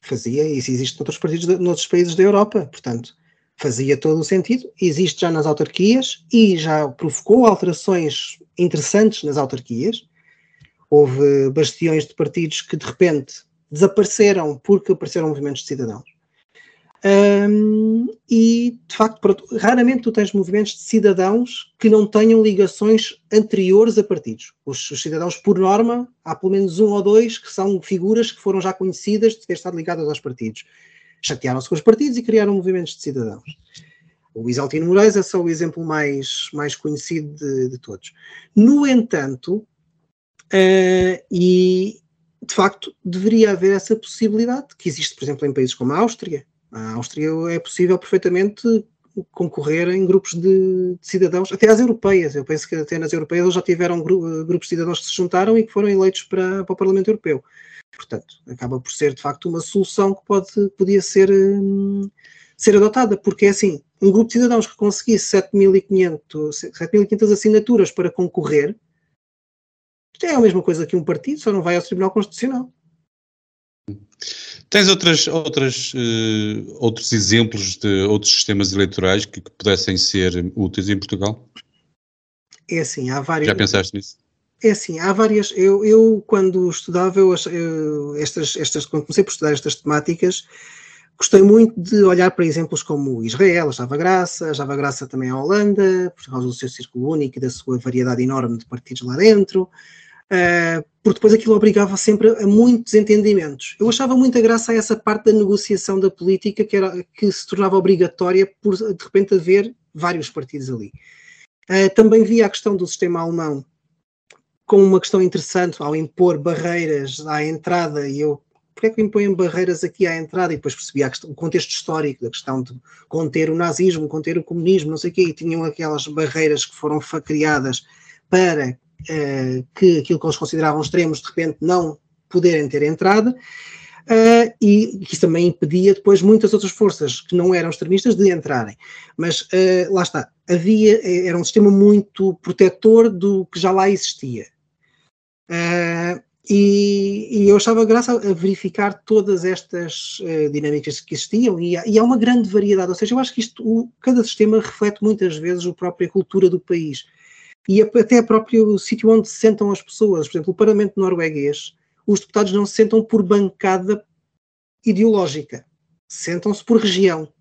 Fazia, isso existe noutros, partidos de, noutros países da Europa, portanto, fazia todo o sentido, existe já nas autarquias e já provocou alterações interessantes nas autarquias. Houve bastiões de partidos que de repente desapareceram porque apareceram movimentos de cidadãos. Um, e de facto, raramente tu tens movimentos de cidadãos que não tenham ligações anteriores a partidos. Os, os, cidadãos, por norma, há pelo menos um ou dois que são figuras que foram já conhecidas de ter estado ligadas aos partidos. chatearam-se com os partidos e criaram movimentos de cidadãos. O Isaltino Moraes é só o exemplo mais, mais conhecido de, de todos. No entanto, uh, e de facto deveria haver essa possibilidade, que existe, por exemplo, em países como a Áustria. A Áustria é possível perfeitamente concorrer em grupos de, de, cidadãos, até às europeias. Eu penso que até nas europeias já tiveram gru grupos de cidadãos que se juntaram e que foram eleitos para, para, o Parlamento Europeu. Portanto, acaba por ser de facto uma solução que pode, podia ser, hum, ser adotada, porque é assim, um grupo de cidadãos que conseguisse 7.500 assinaturas para concorrer, é a mesma coisa que um partido, só não vai ao Tribunal Constitucional. Tens outras, outras, uh, outros exemplos de outros sistemas eleitorais que, que, pudessem ser úteis em Portugal? É assim, há vários. Já pensaste nisso? É assim, há várias. Eu, eu quando estudava, eu, eu, estas, estas, quando comecei por estudar estas temáticas, gostei muito de olhar para exemplos como Israel, a Java Graça, a Java Graça também a Holanda, por causa do seu círculo único e da sua variedade enorme de partidos lá dentro. Uh, porque depois aquilo obrigava sempre a muitos entendimentos. Eu achava muita graça a essa parte da negociação da política que, era, que se tornava obrigatória por de repente haver vários partidos ali. Uh, também via a questão do sistema alemão como uma questão interessante ao impor barreiras à entrada e eu porque é que impõem barreiras aqui à entrada? E depois percebi o contexto histórico da questão de conter o nazismo, conter o comunismo, não sei o quê, e tinham aquelas barreiras que foram criadas para uh, que aquilo que eles consideravam extremos, de repente, não poderem ter entrada. Uh, e que isso também impedia depois muitas outras forças que não eram extremistas de entrarem. Mas uh, lá está, havia, era um sistema muito protetor do que já lá existia. Uh, e, e, eu achava graça a verificar todas estas dinâmicas que existiam e, e, há uma grande variedade, ou seja, eu acho que isto, o, cada sistema reflete muitas vezes a própria cultura do país e até o próprio sítio onde se sentam as pessoas. Por exemplo, o Parlamento norueguês, os deputados não se sentam por bancada ideológica, sentam-se por região.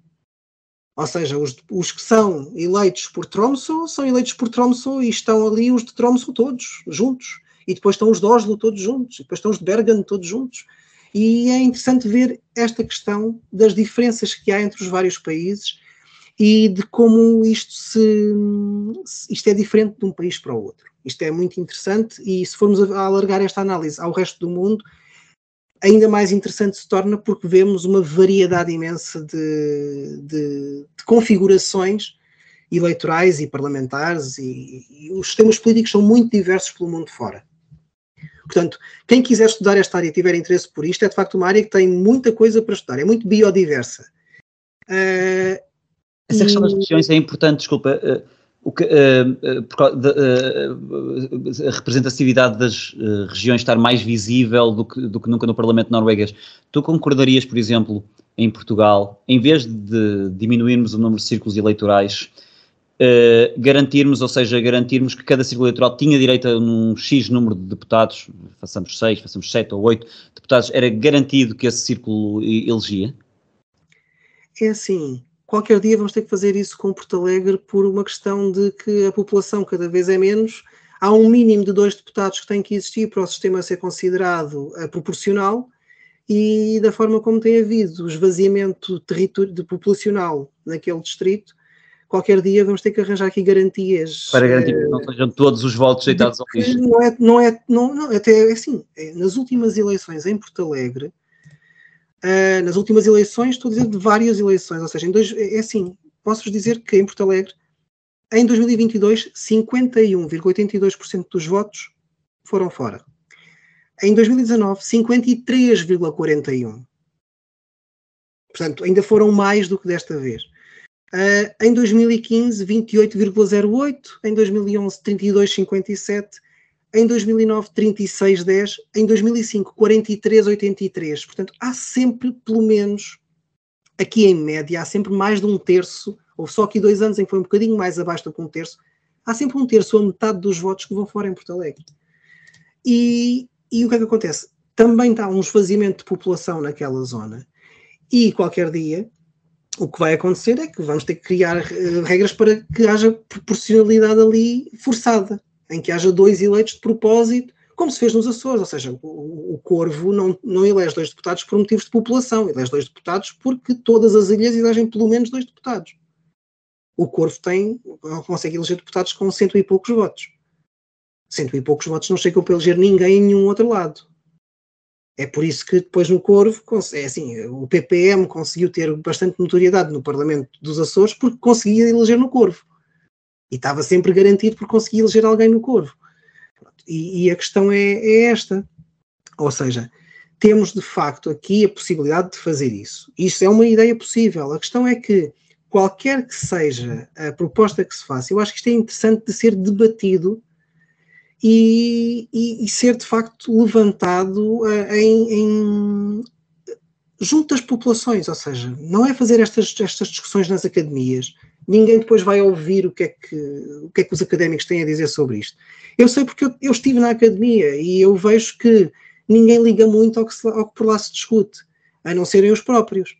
Ou seja, os, os, que são eleitos por Tromsø são eleitos por Tromsø e estão ali os de Tromsø todos juntos. E depois estão os de Oslo todos juntos. E depois estão os de Bergen todos juntos. E é interessante ver esta questão das diferenças que há entre os vários países e de como isto se isto é diferente de um país para o outro. Isto é muito interessante e se formos a alargar esta análise ao resto do mundo, ainda mais interessante se torna porque vemos uma variedade imensa de, de, de configurações eleitorais e parlamentares e, e, os sistemas políticos são muito diversos pelo mundo fora. Portanto, quem quiser estudar esta área e tiver interesse por isto, é de facto uma área que tem muita coisa para estudar, é muito biodiversa. Uh, essa questão das regiões é importante, desculpa. Uh, o que, uh, uh, a representatividade das regiões estar mais visível do que, do que nunca no Parlamento norueguês. Tu concordarias, por exemplo, em Portugal, em vez de diminuirmos o número de círculos eleitorais, garantirmos, ou seja, garantirmos que cada círculo eleitoral tinha direito a um X número de deputados, façamos seis, façamos sete ou oito deputados, era garantido que esse círculo elegia? É assim, qualquer dia vamos ter que fazer isso com Porto Alegre por uma questão de que a população cada vez é menos. Há um mínimo de dois deputados que têm que existir para o sistema ser considerado uh, proporcional e da forma como tem havido o esvaziamento de populacional naquele distrito, qualquer dia vamos ter que arranjar aqui garantias. Para garantir que não sejam todos os votos deitados ao lixo. Não é, não é, não, não, até assim, é, nas últimas eleições em Porto Alegre, uh, nas últimas eleições, estou a dizer de várias eleições, ou seja, dois, é assim, posso-vos dizer que em Porto Alegre, em 2022, 51,82% dos votos foram fora. Em 2019, 53,41%. Portanto, ainda foram mais do que desta vez. Uh, em 2015, 28,08%. Em 2011, 32,57% em 2009 36,10, em 2005 43,83. Portanto, há sempre, pelo menos, aqui em média, há sempre mais de um terço, ou só aqui dois anos em que foi um bocadinho mais abaixo do que um terço, há sempre um terço ou metade dos votos que vão fora em Porto Alegre. E, e o que é que acontece? Também está um esvaziamento de população naquela zona. E qualquer dia o que vai acontecer é que vamos ter que criar uh, regras para que haja proporcionalidade ali forçada em que haja dois eleitos de propósito, como se fez nos Açores, ou seja, o, o Corvo não, não elege dois deputados por motivos de população, elege dois deputados porque todas as ilhas elegem pelo menos dois deputados. O Corvo tem, consegue eleger deputados com cento e poucos votos. Cento e poucos votos não chegam para eleger ninguém em nenhum outro lado. É por isso que depois no Corvo, é assim, o PPM conseguiu ter bastante notoriedade no Parlamento dos Açores porque conseguia eleger no Corvo. E estava sempre garantido por conseguir eleger alguém no Corvo. E, e a questão é, é esta. Ou seja, temos de facto aqui a possibilidade de fazer isso. Isto é uma ideia possível. A questão é que, qualquer que seja a proposta que se faça, eu acho que isto é interessante de ser debatido e, e, e ser de facto levantado uh, em, em, junto das populações. Ou seja, não é fazer estas, estas discussões nas academias. Ninguém depois vai ouvir o que, é que, o que é que os académicos têm a dizer sobre isto. Eu sei porque eu, eu estive na academia e eu vejo que ninguém liga muito ao que, se, ao que por lá se discute, a não serem os próprios,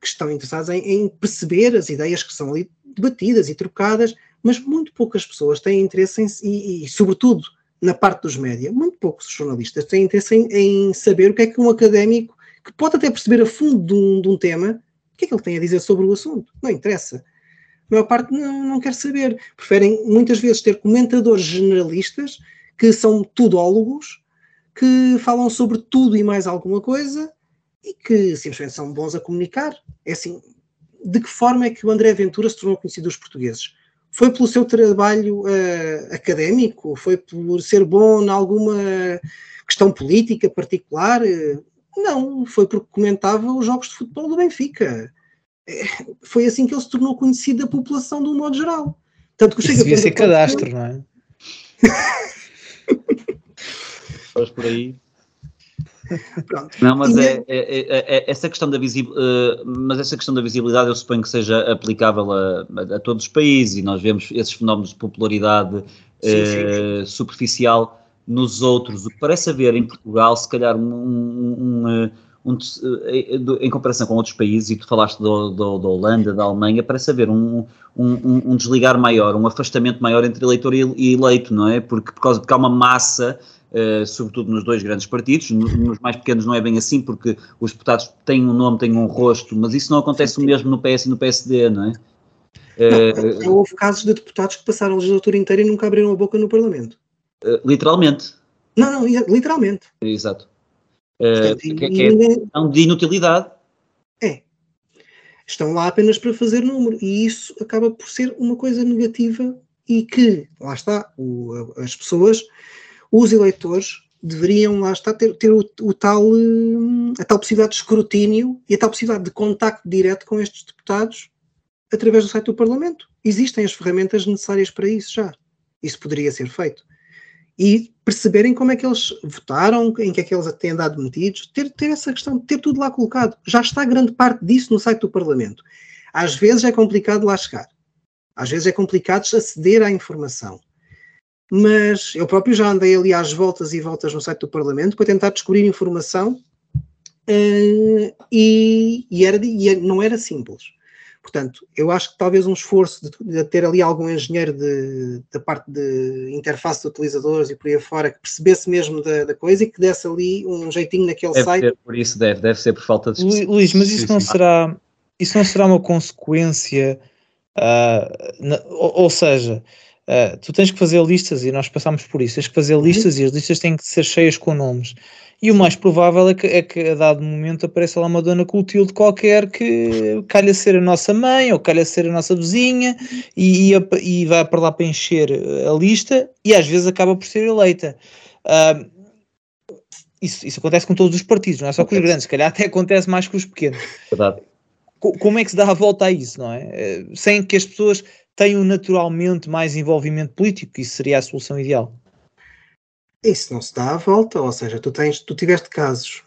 que estão interessados em, em perceber as ideias que são ali debatidas e trocadas, mas muito poucas pessoas têm interesse em, e, e sobretudo na parte dos média, muito poucos jornalistas têm interesse em, em, saber o que é que um académico, que pode até perceber a fundo de um, de um tema, o que é que ele tem a dizer sobre o assunto. Não interessa maior parte não, não quer saber. Preferem muitas vezes ter comentadores generalistas que são tudólogos, que falam sobre tudo e mais alguma coisa e que simplesmente são bons a comunicar. É assim, de que forma é que o André Ventura se tornou conhecido dos portugueses? Foi pelo seu trabalho uh, académico? Foi por ser bom em alguma questão política particular? Não, foi porque comentava os jogos de futebol do Benfica foi assim que ele se tornou conhecido da população de um modo geral. Tanto que o Chega devia ser cadastro, não é? <laughs> Pois por aí. Pronto. Não, mas é, é, é, é, essa questão da visibilidade, uh, mas essa questão da visibilidade eu suponho que seja aplicável a, a, a todos os países e nós vemos esses fenómenos de popularidade sim, sim. Uh, superficial nos outros. O que parece haver em Portugal, se calhar um, um, um um, eh, em comparação com outros países, e tu falaste do, do, da Holanda, da Alemanha, parece haver um, um, um, desligar maior, um afastamento maior entre eleitor e eleito, não é? Porque, por causa, porque há uma massa, uh, sobretudo nos dois grandes partidos, nos mais pequenos não é bem assim, porque os deputados têm um nome, têm um rosto, mas isso não acontece o mesmo no PS e no PSD, não é? Não, uh, houve casos de deputados que passaram a legislatura inteira e nunca abriram a boca no Parlamento. Uh, literalmente. Não, não, literalmente. Exato. Uh, que, que é de inutilidade. É. Estão lá apenas para fazer número. E isso acaba por ser uma coisa negativa e que, lá está, o, as pessoas, os eleitores, deveriam lá estar ter, ter o, o, tal, a tal possibilidade de escrutínio e a tal possibilidade de contacto direto com estes deputados através do site do Parlamento. Existem as ferramentas necessárias para isso já. Isso poderia ser feito e perceberem como é que eles votaram, em que é que eles têm dado metidos, ter, ter essa questão, ter tudo lá colocado. Já está grande parte disso no site do Parlamento. Às vezes é complicado lá chegar. Às vezes é complicado aceder à informação. Mas eu próprio já andei ali às voltas e voltas no site do Parlamento para tentar descobrir informação uh, e, e, era, e não era simples. Portanto, eu acho que talvez um esforço de, de ter ali algum engenheiro de, da parte de interface de utilizadores e por aí fora que percebesse mesmo da, da coisa e que desse ali um jeitinho naquele deve site. Ser por isso deve, deve ser por falta de Luís, mas isso não será isso não será uma consequência uh, na, ou, ou, seja, uh, tu tens que fazer listas e nós passamos por isso, tens que fazer uhum. listas uhum. e as listas têm que ser cheias com nomes. E o mais provável é que, é que a dado momento apareça lá uma dona Clotilde qualquer que calha ser a nossa mãe ou calha ser a nossa vizinha e, e, e vai para lá para encher a lista e às vezes acaba por ser eleita. Uh, isso, isso, acontece com todos os partidos, não é só com os grandes, se calhar até acontece mais com os pequenos. Verdade. Como é que se dá a volta a isso, não é? Eh, sem que as pessoas tenham naturalmente mais envolvimento político, isso seria a solução ideal. Isso não se dá à volta, ou seja, tu, tens, tu tiveste casos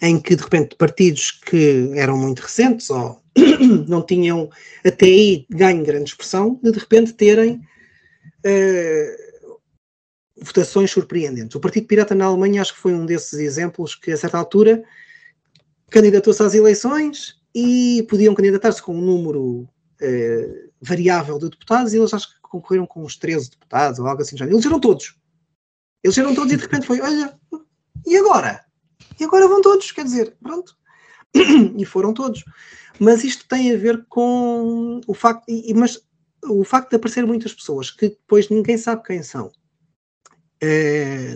em que de repente partidos que eram muito recentes ou <clears throat> não tinham até aí ganho grande expressão, de, de repente terem uh, votações surpreendentes. O Partido Pirata na Alemanha acho que foi um desses exemplos que a certa altura candidatou-se às eleições e podiam candidatar-se com um número uh, variável de deputados e eles acho que concorreram com uns 13 deputados ou algo assim já. Eles eram todos Eles eram todos e de repente foi, olha, e agora? E agora vão todos, quer dizer, pronto. <clears throat> e foram todos. Mas isto tem a ver com o facto, e, mas o facto de aparecer muitas pessoas que depois ninguém sabe quem são é,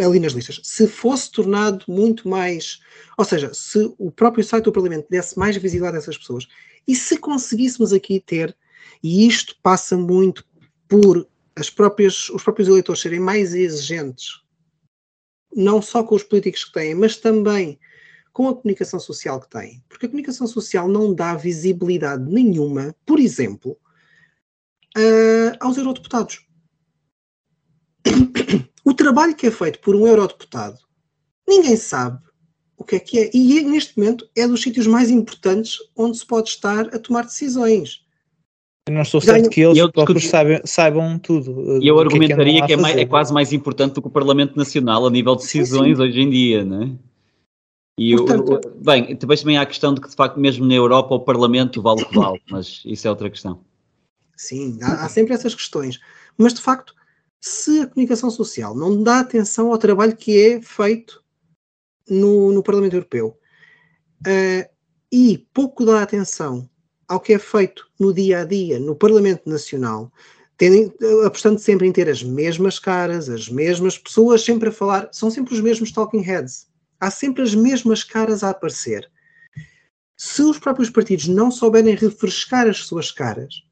ali nas listas, se fosse tornado muito mais, ou seja, se o próprio site do Parlamento desse mais visibilidade a essas pessoas e se conseguíssemos aqui ter, e isto passa muito por as próprias, os próprios eleitores serem mais exigentes, não só com os políticos que têm, mas também com a comunicação social que têm. Porque a comunicação social não dá visibilidade nenhuma, por exemplo, aos eurodeputados. <coughs> O trabalho que é feito por um eurodeputado, ninguém sabe o que é que é. E neste momento é dos sítios mais importantes onde se pode estar a tomar decisões. Eu não estou certo que eles próprios saibam, saibam tudo. E eu argumentaria que, é, que é, mais, é, quase mais importante do que o Parlamento Nacional a nível de decisões sim, sim. hoje em dia, não é? E Portanto, bem, depois também há a questão de que, de facto, mesmo na Europa, o Parlamento vale o que vale, mas isso é outra questão. Sim, há, há sempre essas questões. Mas, de facto, se a comunicação social não dá atenção ao trabalho que é feito no, no Parlamento Europeu uh, e pouco dá atenção ao que é feito no dia a dia no Parlamento Nacional, tendo, apostando sempre em ter as mesmas caras, as mesmas pessoas sempre a falar, são sempre os mesmos talking heads. Há sempre as mesmas caras a aparecer. Se os próprios partidos não souberem refrescar as suas caras,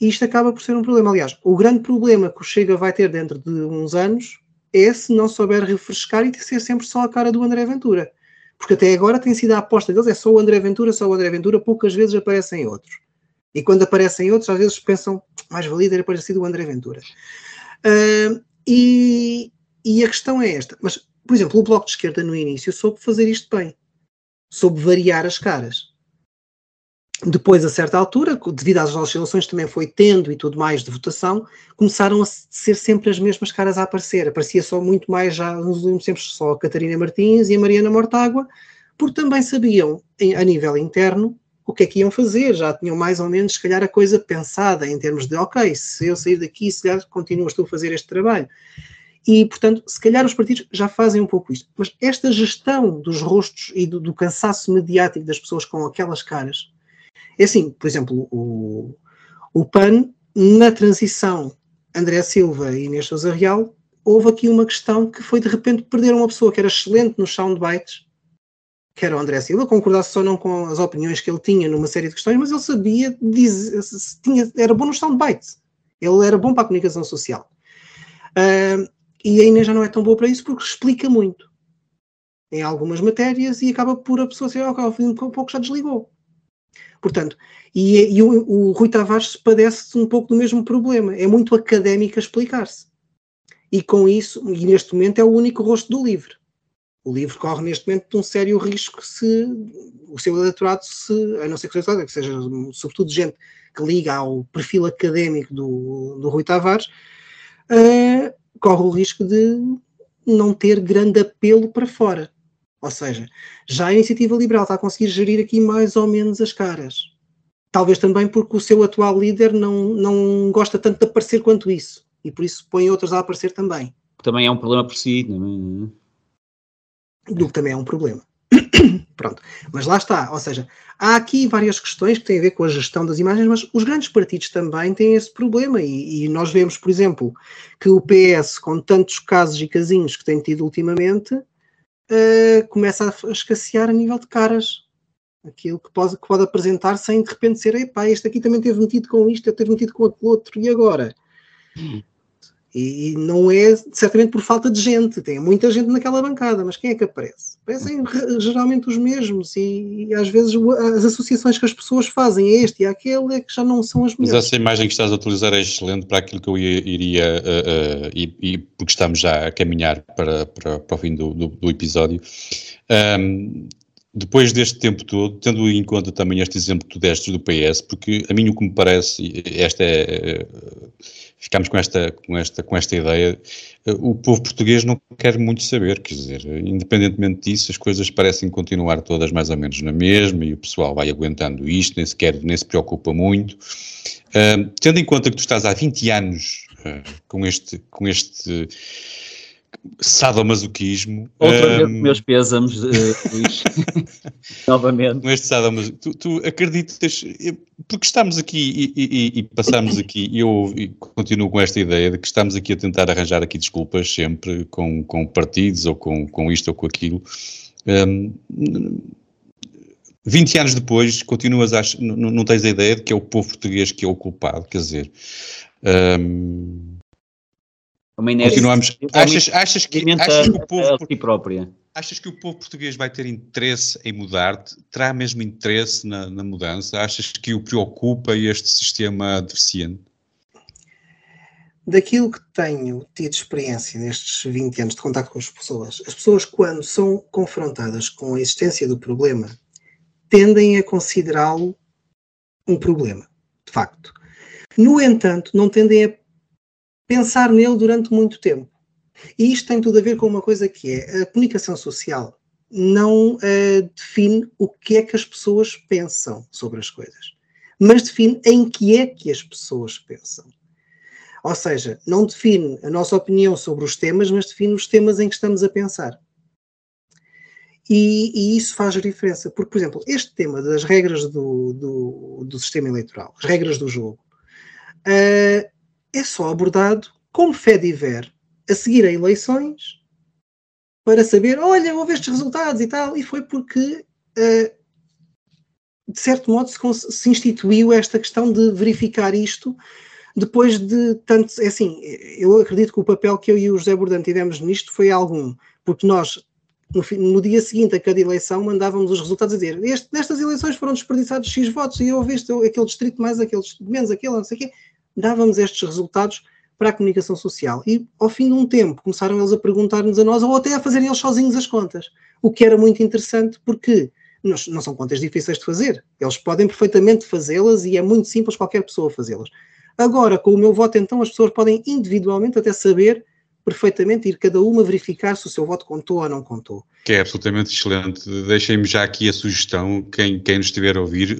isto acaba por ser um problema. Aliás, o grande problema que o Chega vai ter dentro de uns anos é se não souber refrescar e ser sempre só a cara do André Ventura. Porque até agora tem sido a aposta deles, é só o André Ventura, só o André Ventura, poucas vezes aparecem outros. E quando aparecem outros, às vezes pensam, mais valia ter aparecido o André Ventura. Uh, e, e a questão é esta. Mas, por exemplo, o Bloco de Esquerda no início soube fazer isto bem. Soube variar as caras. Depois, a certa altura, devido às oscilações também foi tendo e tudo mais de votação, começaram a ser sempre as mesmas caras a aparecer. Aparecia só muito mais já nos últimos tempos só a Catarina Martins e a Mariana Mortágua, porque também sabiam, a nível interno, o que é que iam fazer, já tinham mais ou menos, se calhar, a coisa pensada em termos de, ok, se eu sair daqui, se calhar continuas tu a fazer este trabalho. E, portanto, se calhar os partidos já fazem um pouco isto. Mas esta gestão dos rostos e do, do cansaço mediático das pessoas com aquelas caras, é assim, por exemplo, o, o PAN, na transição André Silva e Inês Sousa Real, houve aqui uma questão que foi de repente perder uma pessoa que era excelente nos soundbites, que era o André Silva, concordasse ou não com as opiniões que ele tinha numa série de questões, mas ele sabia dizer, tinha, era bom nos soundbites. Ele era bom para a comunicação social. Uh, e a Inês já não é tão boa para isso porque explica muito em algumas matérias e acaba por a pessoa ser, ok, ao fim de um pouco já desligou. Portanto, e, e o, o, Rui Tavares padece um pouco do mesmo problema. É muito académico explicar-se. E com isso, e neste momento é o único rosto do livro. O livro corre neste momento de um sério risco se o seu eleitorado, se, a não ser que seja, que seja sobretudo gente que liga ao perfil académico do, do Rui Tavares, uh, corre o risco de não ter grande apelo para fora. Ou seja, já a iniciativa liberal está a conseguir gerir aqui mais ou menos as caras. Talvez também porque o seu atual líder não, não gosta tanto de aparecer quanto isso. E por isso põe outros a aparecer também. Também é um problema por si. Não é? Do que também é um problema. <coughs> Pronto. Mas lá está. Ou seja, há aqui várias questões que têm a ver com a gestão das imagens, mas os grandes partidos também têm esse problema. E, e nós vemos, por exemplo, que o PS, com tantos casos e casinhos que tem tido ultimamente, uh, começa a escassear a nível de caras. Aquilo que pode, que pode apresentar sem de repente ser, epá, este aqui também teve metido com isto, eu teve metido com aquele outro, e agora? Hum. E, não é certamente por falta de gente, tem muita gente naquela bancada, mas quem é que aparece? Aparecem geralmente os mesmos e, e, às vezes as associações que as pessoas fazem a este e àquele é que já não são as melhores. Mas essa imagem que estás a utilizar é excelente para aquilo que eu iria, uh, uh, e, e, porque estamos já a caminhar para, para, para o fim do, do, do episódio. Um, depois deste tempo todo, tendo em conta também este exemplo que tu deste do PS, porque a mim o que me parece, esta é, ficamos com esta, com esta, com esta ideia, o povo português não quer muito saber, quer dizer, independentemente disso, as coisas parecem continuar todas mais ou menos na mesma e o pessoal vai aguentando isto, nem sequer, nem se preocupa muito. Uh, tendo em conta que tu estás há 20 anos uh, com este, com este sadomasoquismo. Outra um, vez meus pésamos, uh, Luís, <laughs> novamente. Com este sadomasoquismo, tu, tu acreditas, porque estamos aqui e, e, e passamos aqui, e eu continuo com esta ideia de que estamos aqui a tentar arranjar aqui desculpas sempre com, com partidos ou com, com isto ou com aquilo. Um, 20 anos depois, continuas a, não, não tens a ideia de que é o povo português que é o culpado, quer dizer. Um, continuamos. Achas, achas, que, achas que o povo. Si própria. Achas que o povo português vai ter interesse em mudar? Terá mesmo interesse na, na mudança? Achas que o preocupa este sistema deficiente? Daquilo que tenho tido experiência nestes 20 anos de contato com as pessoas, as pessoas, quando são confrontadas com a existência do problema, tendem a considerá-lo um problema, de facto. No entanto, não tendem a pensar nele durante muito tempo. E isto tem tudo a ver com uma coisa que é a comunicação social não uh, define o que é que as pessoas pensam sobre as coisas, mas define em que é que as pessoas pensam. Ou seja, não define a nossa opinião sobre os temas, mas define os temas em que estamos a pensar. E, e, isso faz diferença, porque, por exemplo, este tema das regras do, do, do sistema eleitoral, as regras do jogo, uh, é só abordado como fé diver a seguir a eleições para saber, olha, houve estes resultados e tal, e foi porque, uh, de certo modo, se, se, instituiu esta questão de verificar isto depois de tanto, é assim, eu acredito que o papel que eu e o José Bordão tivemos nisto foi algum, porque nós no, no, dia seguinte a cada eleição mandávamos os resultados a dizer este, nestas eleições foram desperdiçados X votos e eu este, aquele distrito mais aquele, menos aquele, não sei o quê. Dávamos estes resultados para a comunicação social. E ao fim de um tempo começaram eles a perguntar-nos a nós ou até a fazerem eles sozinhos as contas. O que era muito interessante porque não, são contas difíceis de fazer. Eles podem perfeitamente fazê-las e é muito simples qualquer pessoa fazê-las. Agora, com o meu voto, então, as pessoas podem individualmente até saber perfeitamente ir cada uma verificar se o seu voto contou ou não contou. Que é absolutamente excelente. Deixem-me já aqui a sugestão, quem, quem nos estiver a ouvir,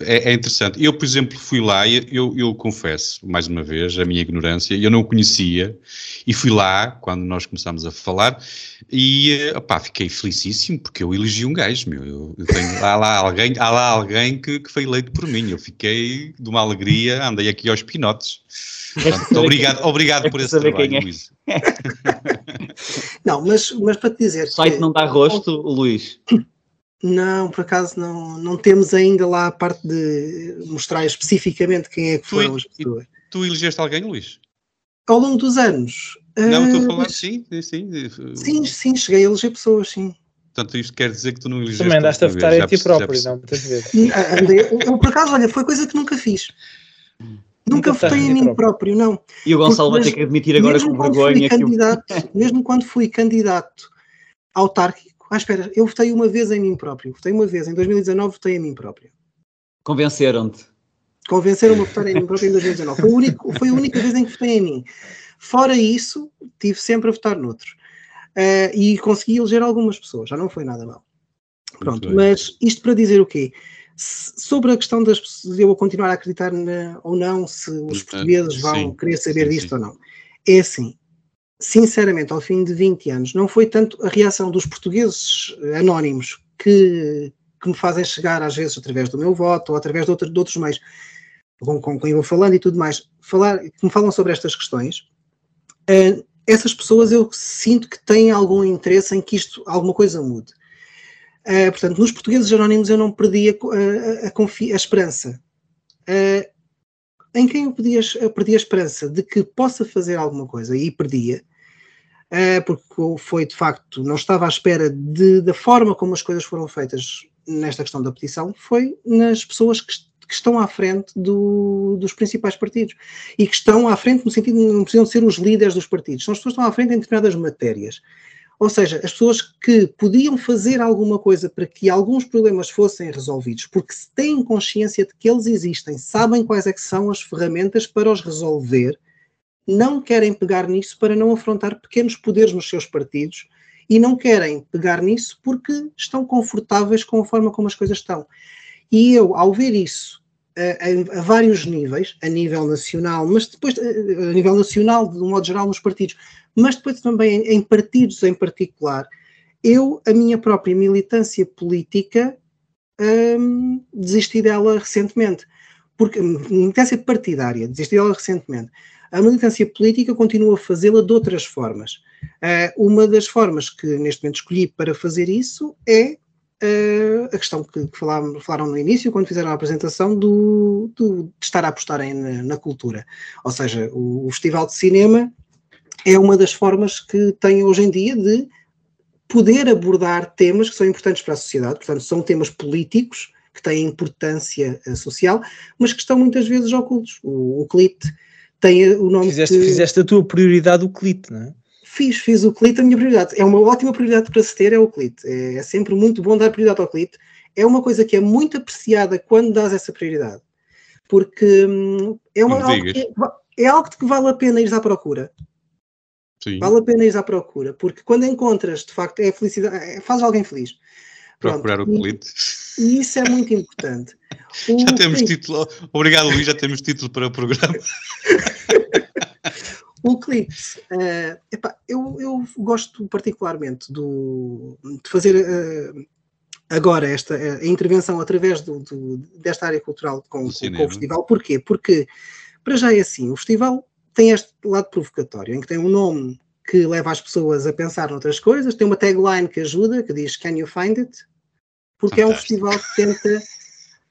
é, é interessante. Eu, por exemplo, fui lá e eu, eu confesso, mais uma vez, a minha ignorância, eu não o conhecia e fui lá quando nós começámos a falar e opá, fiquei felicíssimo porque eu elegi um gajo, meu. Eu, eu tenho, há lá alguém, há lá alguém que, que foi eleito por mim. Eu fiquei de uma alegria, andei aqui aos pinotes. Portanto, obrigado, obrigado por esse trabalho, é. Luís. não, mas, mas para te dizer. O site que, não dá rosto, Luís. Não, por acaso não, não temos ainda lá a parte de mostrar especificamente quem é que foram as pessoas. Tu elegeste alguém, Luís? Ao longo dos anos. Não, estou a falar, uh, sim, sim. Sim, sim, cheguei a eleger pessoas, sim. Portanto, isto quer dizer que tu não elegeste. Também andaste a votar em ti próprio, não, muitas vezes. Eu, por acaso, olha, foi coisa que nunca fiz. Nunca, votei em mim próprio. próprio, não. E o Gonçalo vai ter que admitir agora com vergonha que. <laughs> Candidato, Mesmo quando fui candidato autárquico, ah, espera, eu votei uma vez em mim próprio. Votei uma vez, em 2019 votei em mim próprio. Convenceram-te? Convenceram-me a votar em mim próprio em 2019. Foi, único, foi a única vez em que votei em mim. Fora isso, tive sempre a votar noutros. Uh, e consegui eleger algumas pessoas, já não foi nada mal. Pronto, mas isto para dizer o quê? Sobre a questão das de eu continuar a acreditar na, ou não, se os portugueses vão sim, querer saber sim, disto sim. ou não. É assim, sinceramente, ao fim de 20 anos, não foi tanto a reação dos portugueses anónimos que, que me fazem chegar, às vezes, através do meu voto ou através de, outro, de outros meios, com, com quem vou falando e tudo mais, falar, que me falam sobre estas questões. Uh, essas pessoas eu sinto que têm algum interesse em que isto, alguma coisa mude. Uh, portanto, nos portugueses anónimos eu não perdi a, a, a, a esperança. Uh, em quem eu, perdi a, perdi a esperança de que possa fazer alguma coisa e perdia, uh, porque foi de facto, não estava à espera de, da forma como as coisas foram feitas nesta questão da petição, foi nas pessoas que, que estão à frente do, dos principais partidos e que estão à frente no sentido de não precisam ser os líderes dos partidos, são as pessoas que estão à frente em determinadas matérias. Ou seja, as pessoas que podiam fazer alguma coisa para que alguns problemas fossem resolvidos, porque se têm consciência de que eles existem, sabem quais é são as ferramentas para os resolver, não querem pegar nisso para não afrontar pequenos poderes nos seus partidos e não querem pegar nisso porque estão confortáveis com a forma como as coisas estão. E eu, ao ver isso, a, a, vários níveis, a nível nacional, mas depois a nível nacional, de um modo geral, nos partidos, mas depois também em, partidos em particular. Eu, a minha própria militância política, hum, desisti dela recentemente. Porque, militância partidária, desisti dela recentemente. A militância política continua a fazê-la de outras formas. Uh, uma das formas que neste momento escolhi para fazer isso é uh, a questão que, que falaram, falaram, no início, quando fizeram a apresentação, do, do de estar a apostarem na, na, cultura. Ou seja, o, o Festival de Cinema é uma das formas que tem hoje em dia de poder abordar temas que são importantes para a sociedade, portanto, são temas políticos que têm importância uh, social, mas que estão muitas vezes ocultos. O, o CLIT tem o nome. Fizeste, que... fizeste a tua prioridade o CLIT, não é? Fiz, fiz o CLIT a minha prioridade. É uma ótima prioridade para se ter, é o CLIT. É, é sempre muito bom dar prioridade ao CLIT. É uma coisa que é muito apreciada quando dás essa prioridade. Porque hum, é, uma, algo que, é, é algo que vale a pena ir à procura. Sim. Vale a pena ir à procura, porque quando encontras, de facto, é felicidade, é, faz alguém feliz. Procurar Pronto, o CLIT. E, isso é muito importante. <laughs> O já temos título. Obrigado, Luís, já temos título para o programa. <laughs> O Clips, uh, epá, eu, eu gosto particularmente do, de fazer uh, agora esta a intervenção através do, do, desta área cultural com, com, com, o festival. Porquê? Porque, para já é assim, o festival tem este lado provocatório, em que tem um nome que leva as pessoas a pensar noutras coisas, tem uma tagline que ajuda, que diz Can you find it? Porque Fantástico. é um festival que tenta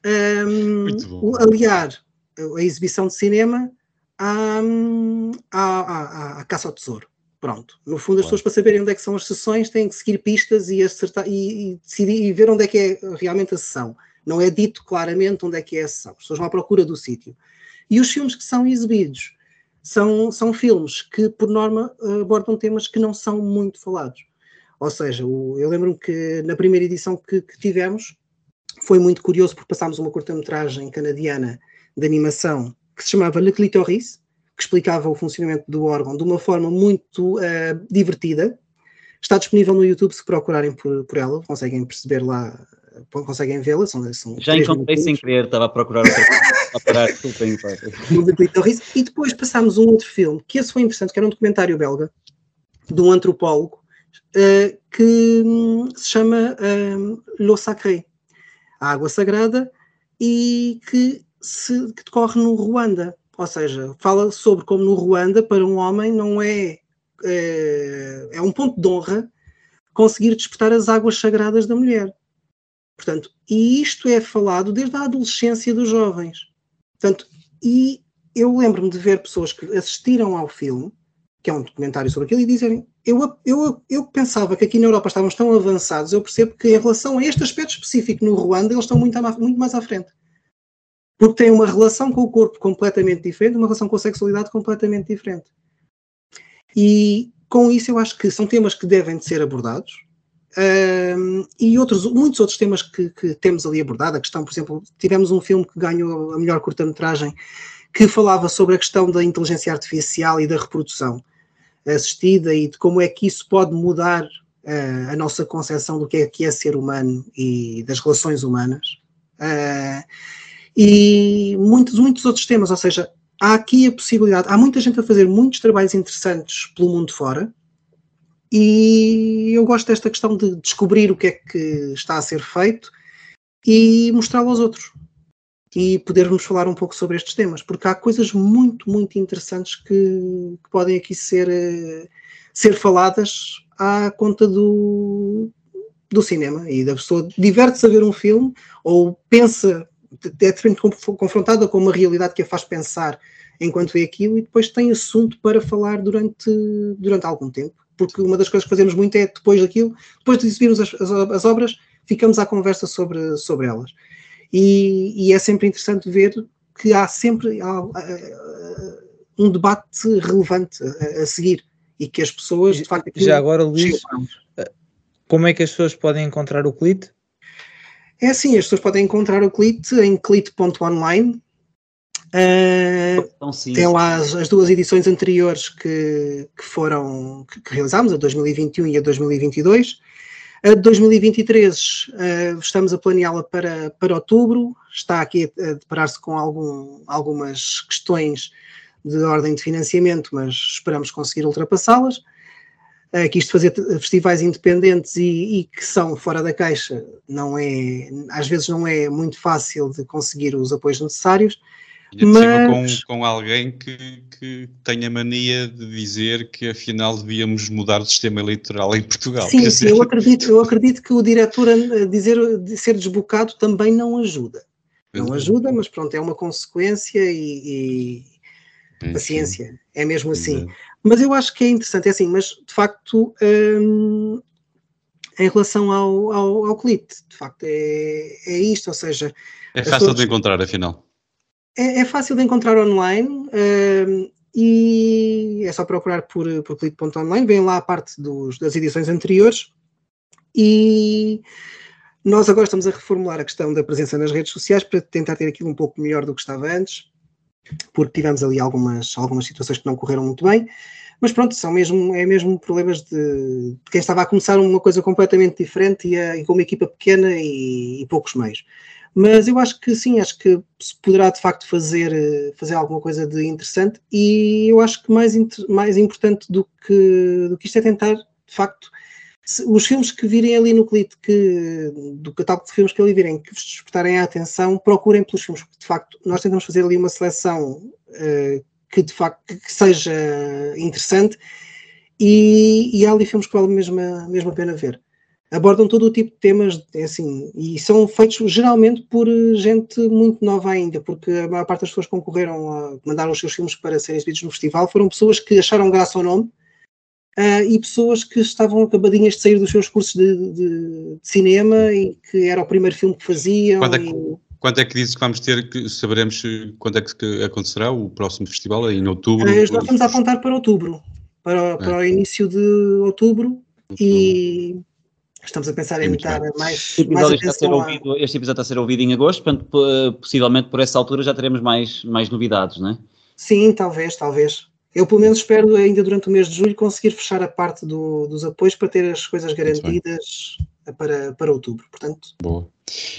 <laughs> um, aliar a exibição de cinema à, à, à, caça ao tesouro. Pronto. No fundo, as pessoas, para saberem onde é que são as sessões, têm que seguir pistas e, acertar, e, e, decidir, e ver onde é que é realmente a sessão. Não é dito claramente onde é que é a sessão. As pessoas vão à procura do sítio. E os filmes que são exibidos são, são filmes que, por norma, abordam temas que não são muito falados. Ou seja, o, eu lembro-me que na primeira edição que, que tivemos foi muito curioso porque passámos uma curta-metragem canadiana de animação que se chamava Le Clitoris, que explicava o funcionamento do órgão de uma forma muito uh, divertida. Está disponível no YouTube se procurarem por, por ela, conseguem perceber lá, conseguem vê-la. São, são Já encontrei sem querer, estava a procurar outra e depois passámos um outro filme, que esse foi interessante, que era um documentário belga, de um antropólogo, uh, que um, se chama um, L'eau sacrée, a água sagrada, e que se, que decorre no Ruanda. Ou seja, fala sobre como no Ruanda, para um homem, não é, é, é um ponto de honra conseguir despertar as águas sagradas da mulher. Portanto, e isto é falado desde a adolescência dos jovens. Portanto, e eu lembro-me de ver pessoas que assistiram ao filme, que é um documentário sobre aquilo, e dizerem: eu, eu, eu pensava que aqui na Europa estávamos tão avançados, eu percebo que em relação a este aspecto específico no Ruanda, eles estão muito, muito mais à frente porque têm uma relação com o corpo completamente diferente, uma relação com a sexualidade completamente diferente. E com isso eu acho que são temas que devem de ser abordados. Um, e outros, muitos outros temas que, que, temos ali abordado, a questão, por exemplo, tivemos um filme que ganhou a melhor curta-metragem que falava sobre a questão da inteligência artificial e da reprodução assistida e de como é que isso pode mudar uh, a nossa concepção do que é, que é ser humano e das relações humanas. Uh, e muitos, muitos outros temas, ou seja, há aqui a possibilidade, há muita gente a fazer muitos trabalhos interessantes pelo mundo fora, e eu gosto desta questão de descobrir o que é que está a ser feito e mostrá-lo aos outros. E podermos falar um pouco sobre estes temas, porque há coisas muito, muito interessantes que, que podem aqui ser, eh, ser faladas à conta do, do cinema e da pessoa diverte-se a ver um filme ou pensa é de confrontada com uma realidade que a faz pensar enquanto vê aquilo e depois tem assunto para falar durante, durante algum tempo. Porque uma das coisas que fazemos muito é depois daquilo, depois de exibirmos as, as, as obras, ficamos à conversa sobre, sobre elas. E, e, é sempre interessante ver que há sempre há, há, um debate relevante a, a, seguir e que as pessoas, de facto, já agora, Luís, como é que as pessoas podem encontrar o CLIT? É assim, as pessoas podem encontrar o Clit em clit.online. Uh, então, tem lá as, as, duas edições anteriores que, que foram que, que, realizámos, a 2021 e a 2022. A de 2023 uh, estamos a planeá-la para, para outubro, está aqui a, a deparar-se com algum, algumas questões de ordem de financiamento, mas esperamos conseguir ultrapassá-las. Uh, que isto fazer festivais independentes e, e, que são fora da caixa não é, às vezes não é muito fácil de conseguir os apoios necessários. E mas... com, com alguém que, que tenha mania de dizer que afinal devíamos mudar o sistema eleitoral em Portugal. Sim, sim eu, acredito, eu acredito que o diretor dizer de ser desbocado também não ajuda. Não ajuda, mas pronto, é uma consequência e, e paciência, é mesmo assim. Mas eu acho que é interessante, é assim, mas de facto, hum, em relação ao, ao, ao CLIT, de facto é, é isto, ou seja... É fácil pessoas... de encontrar, afinal é, é fácil de encontrar online uh, e é só procurar por, por click.online, vem lá a parte dos, das edições anteriores e nós agora estamos a reformular a questão da presença nas redes sociais para tentar ter aquilo um pouco melhor do que estava antes, porque tivemos ali algumas, algumas situações que não correram muito bem, mas pronto, são mesmo, é mesmo problemas de, de quem estava a começar uma coisa completamente diferente e, a, e com uma equipa pequena e, e poucos meios. Mas eu acho que sim, acho que se poderá de facto fazer, eh, fazer alguma coisa de interessante e eu acho que mais, mais importante do que, do que isto é tentar, de facto, se, os filmes que virem ali no clipe, que, do catálogo de filmes que ali virem, que vos despertarem a atenção, procurem pelos filmes, porque de facto nós tentamos fazer ali uma seleção uh, que de facto que seja interessante e, e há ali filmes que valem mesmo a, mesmo a pena ver abordam todo o tipo de temas, é assim, e são feitos geralmente por eh, gente muito nova ainda, porque a maior parte das pessoas que concorreram a mandar os seus filmes para serem exibidos no festival foram pessoas que acharam graça ao nome uh, e pessoas que estavam acabadinhas de sair dos seus cursos de, de, de cinema e que era o primeiro filme que faziam. Quando é que, e... quando é que dizes que vamos ter, que saberemos quando é que acontecerá o próximo festival, em outubro? Uh, nós estamos a apontar para outubro, para, para é. o início de outubro, e Estamos a pensar em imitar mais, este mais está a ser ouvido, Este episódio está a ser ouvido em agosto, portanto, possivelmente por essa altura já teremos mais, mais novidades, não é? Sim, talvez, talvez. Eu, pelo menos, espero ainda durante o mês de julho conseguir fechar a parte do, dos apoios para ter as coisas garantidas para, para outubro. Portanto, Boa.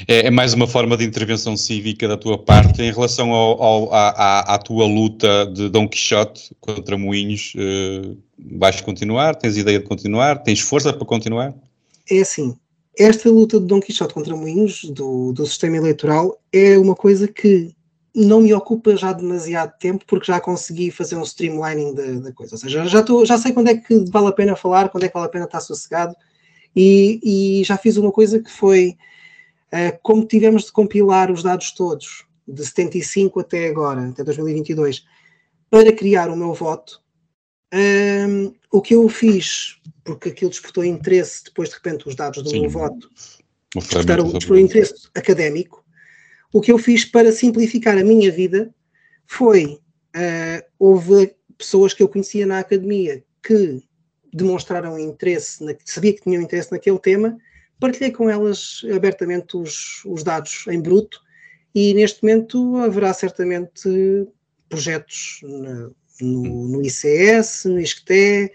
É, é, mais uma forma de intervenção cívica da tua parte em relação ao, ao à, à, tua luta de Dom Quixote contra Moinhos. Uh, vais continuar? Tens ideia de continuar? Tens força para continuar? É assim, esta luta de Dom Quixote contra Moinhos, do, do sistema eleitoral, é uma coisa que não me ocupa já demasiado tempo, porque já consegui fazer um streamlining da, da coisa. Ou seja, já, tô, já sei quando é que vale a pena falar, quando é que vale a pena estar sossegado, e, e já fiz uma coisa que foi, uh, como tivemos de compilar os dados todos, de 75 até agora, até 2022, para criar o meu voto, um, o que eu fiz, porque aquilo despertou interesse, depois de repente os dados do Sim. meu voto despertaram, despertou interesse académico, o que eu fiz para simplificar a minha vida foi, uh, houve pessoas que eu conhecia na academia que demonstraram interesse, na, sabia que tinham interesse naquele tema, partilhei com elas abertamente os, os dados em bruto e neste momento haverá certamente projetos no, no ICS, no ISCTE,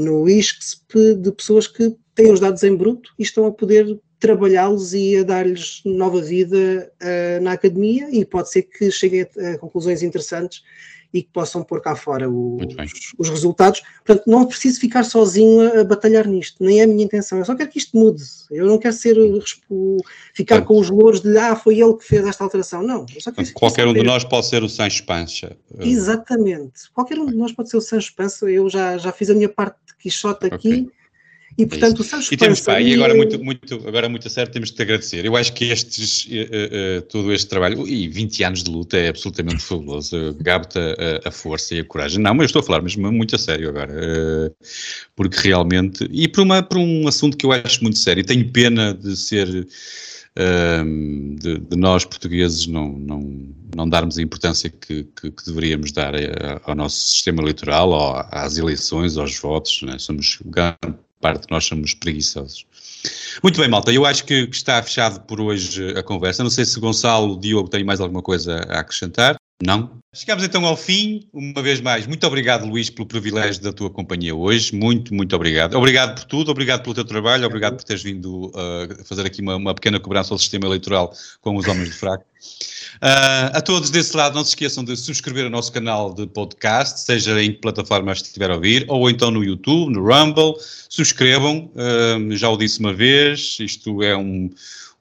no ISCSP, de pessoas que têm os dados em bruto e estão a poder trabalhá-los e a dar-lhes nova vida uh, na academia e pode ser que cheguem a, a conclusões interessantes e que possam pôr cá fora os, os, resultados. Portanto, não preciso ficar sozinho a, a, batalhar nisto, nem é a minha intenção. Eu só quero que isto mude. Eu não quero ser ficar Portanto, com os louros de ah, foi ele que fez esta alteração. Não. qualquer um de nós pode ser o Sancho Pancha. Exatamente. Qualquer um de nós pode ser o Sancho Pança. Eu já, já fiz a minha parte de Quixote aqui. Okay e, portanto, é o Sancho e temos, pá, e agora muito, muito, agora muito a sério, temos de te agradecer. Eu acho que estes, uh, uh, todo este trabalho, e 20 anos de luta é absolutamente fabuloso. Gabe-te a, a, força e a coragem. Não, mas eu estou a falar mesmo muito a sério agora. Uh, porque realmente, e por, uma, por um assunto que eu acho muito sério, tenho pena de ser. De, de, nós portugueses não, não, não darmos a importância que, que, que deveríamos dar ao nosso sistema eleitoral, às eleições, aos votos. Né? Somos parte nós somos preguiçosos. Muito bem, malta, eu acho que está fechado por hoje a conversa. Não sei se Gonçalo, Diogo, tem mais alguma coisa a acrescentar. Não? Chegamos então ao fim, uma vez mais. Muito obrigado, Luís, pelo privilégio da tua companhia hoje. Muito, muito obrigado. Obrigado por tudo, obrigado pelo teu trabalho, obrigado por teres vindo uh, fazer aqui uma, uma, pequena cobrança ao sistema eleitoral com os Homens do Fraco. <laughs> Uh, a todos desse lado, não se esqueçam de subscrever o nosso canal de podcast, seja em que plataforma estiver a ouvir, ou então no YouTube, no Rumble. Subscrevam, uh, já o disse uma vez, isto é um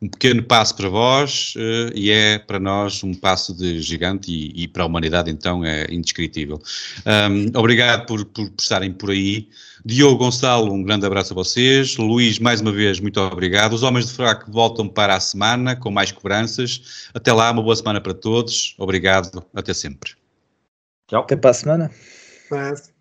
um pequeno passo para vós uh, e é para nós um passo de gigante e, e para a humanidade então é indescritível. Um, obrigado por, por, por, estarem por aí. Diogo Gonçalo, um grande abraço a vocês. Luís, mais uma vez, muito obrigado. Os Homens de Fraco voltam para a semana com mais cobranças. Até lá, uma boa semana para todos. Obrigado, até sempre. Tchau. Até para a semana. Mas...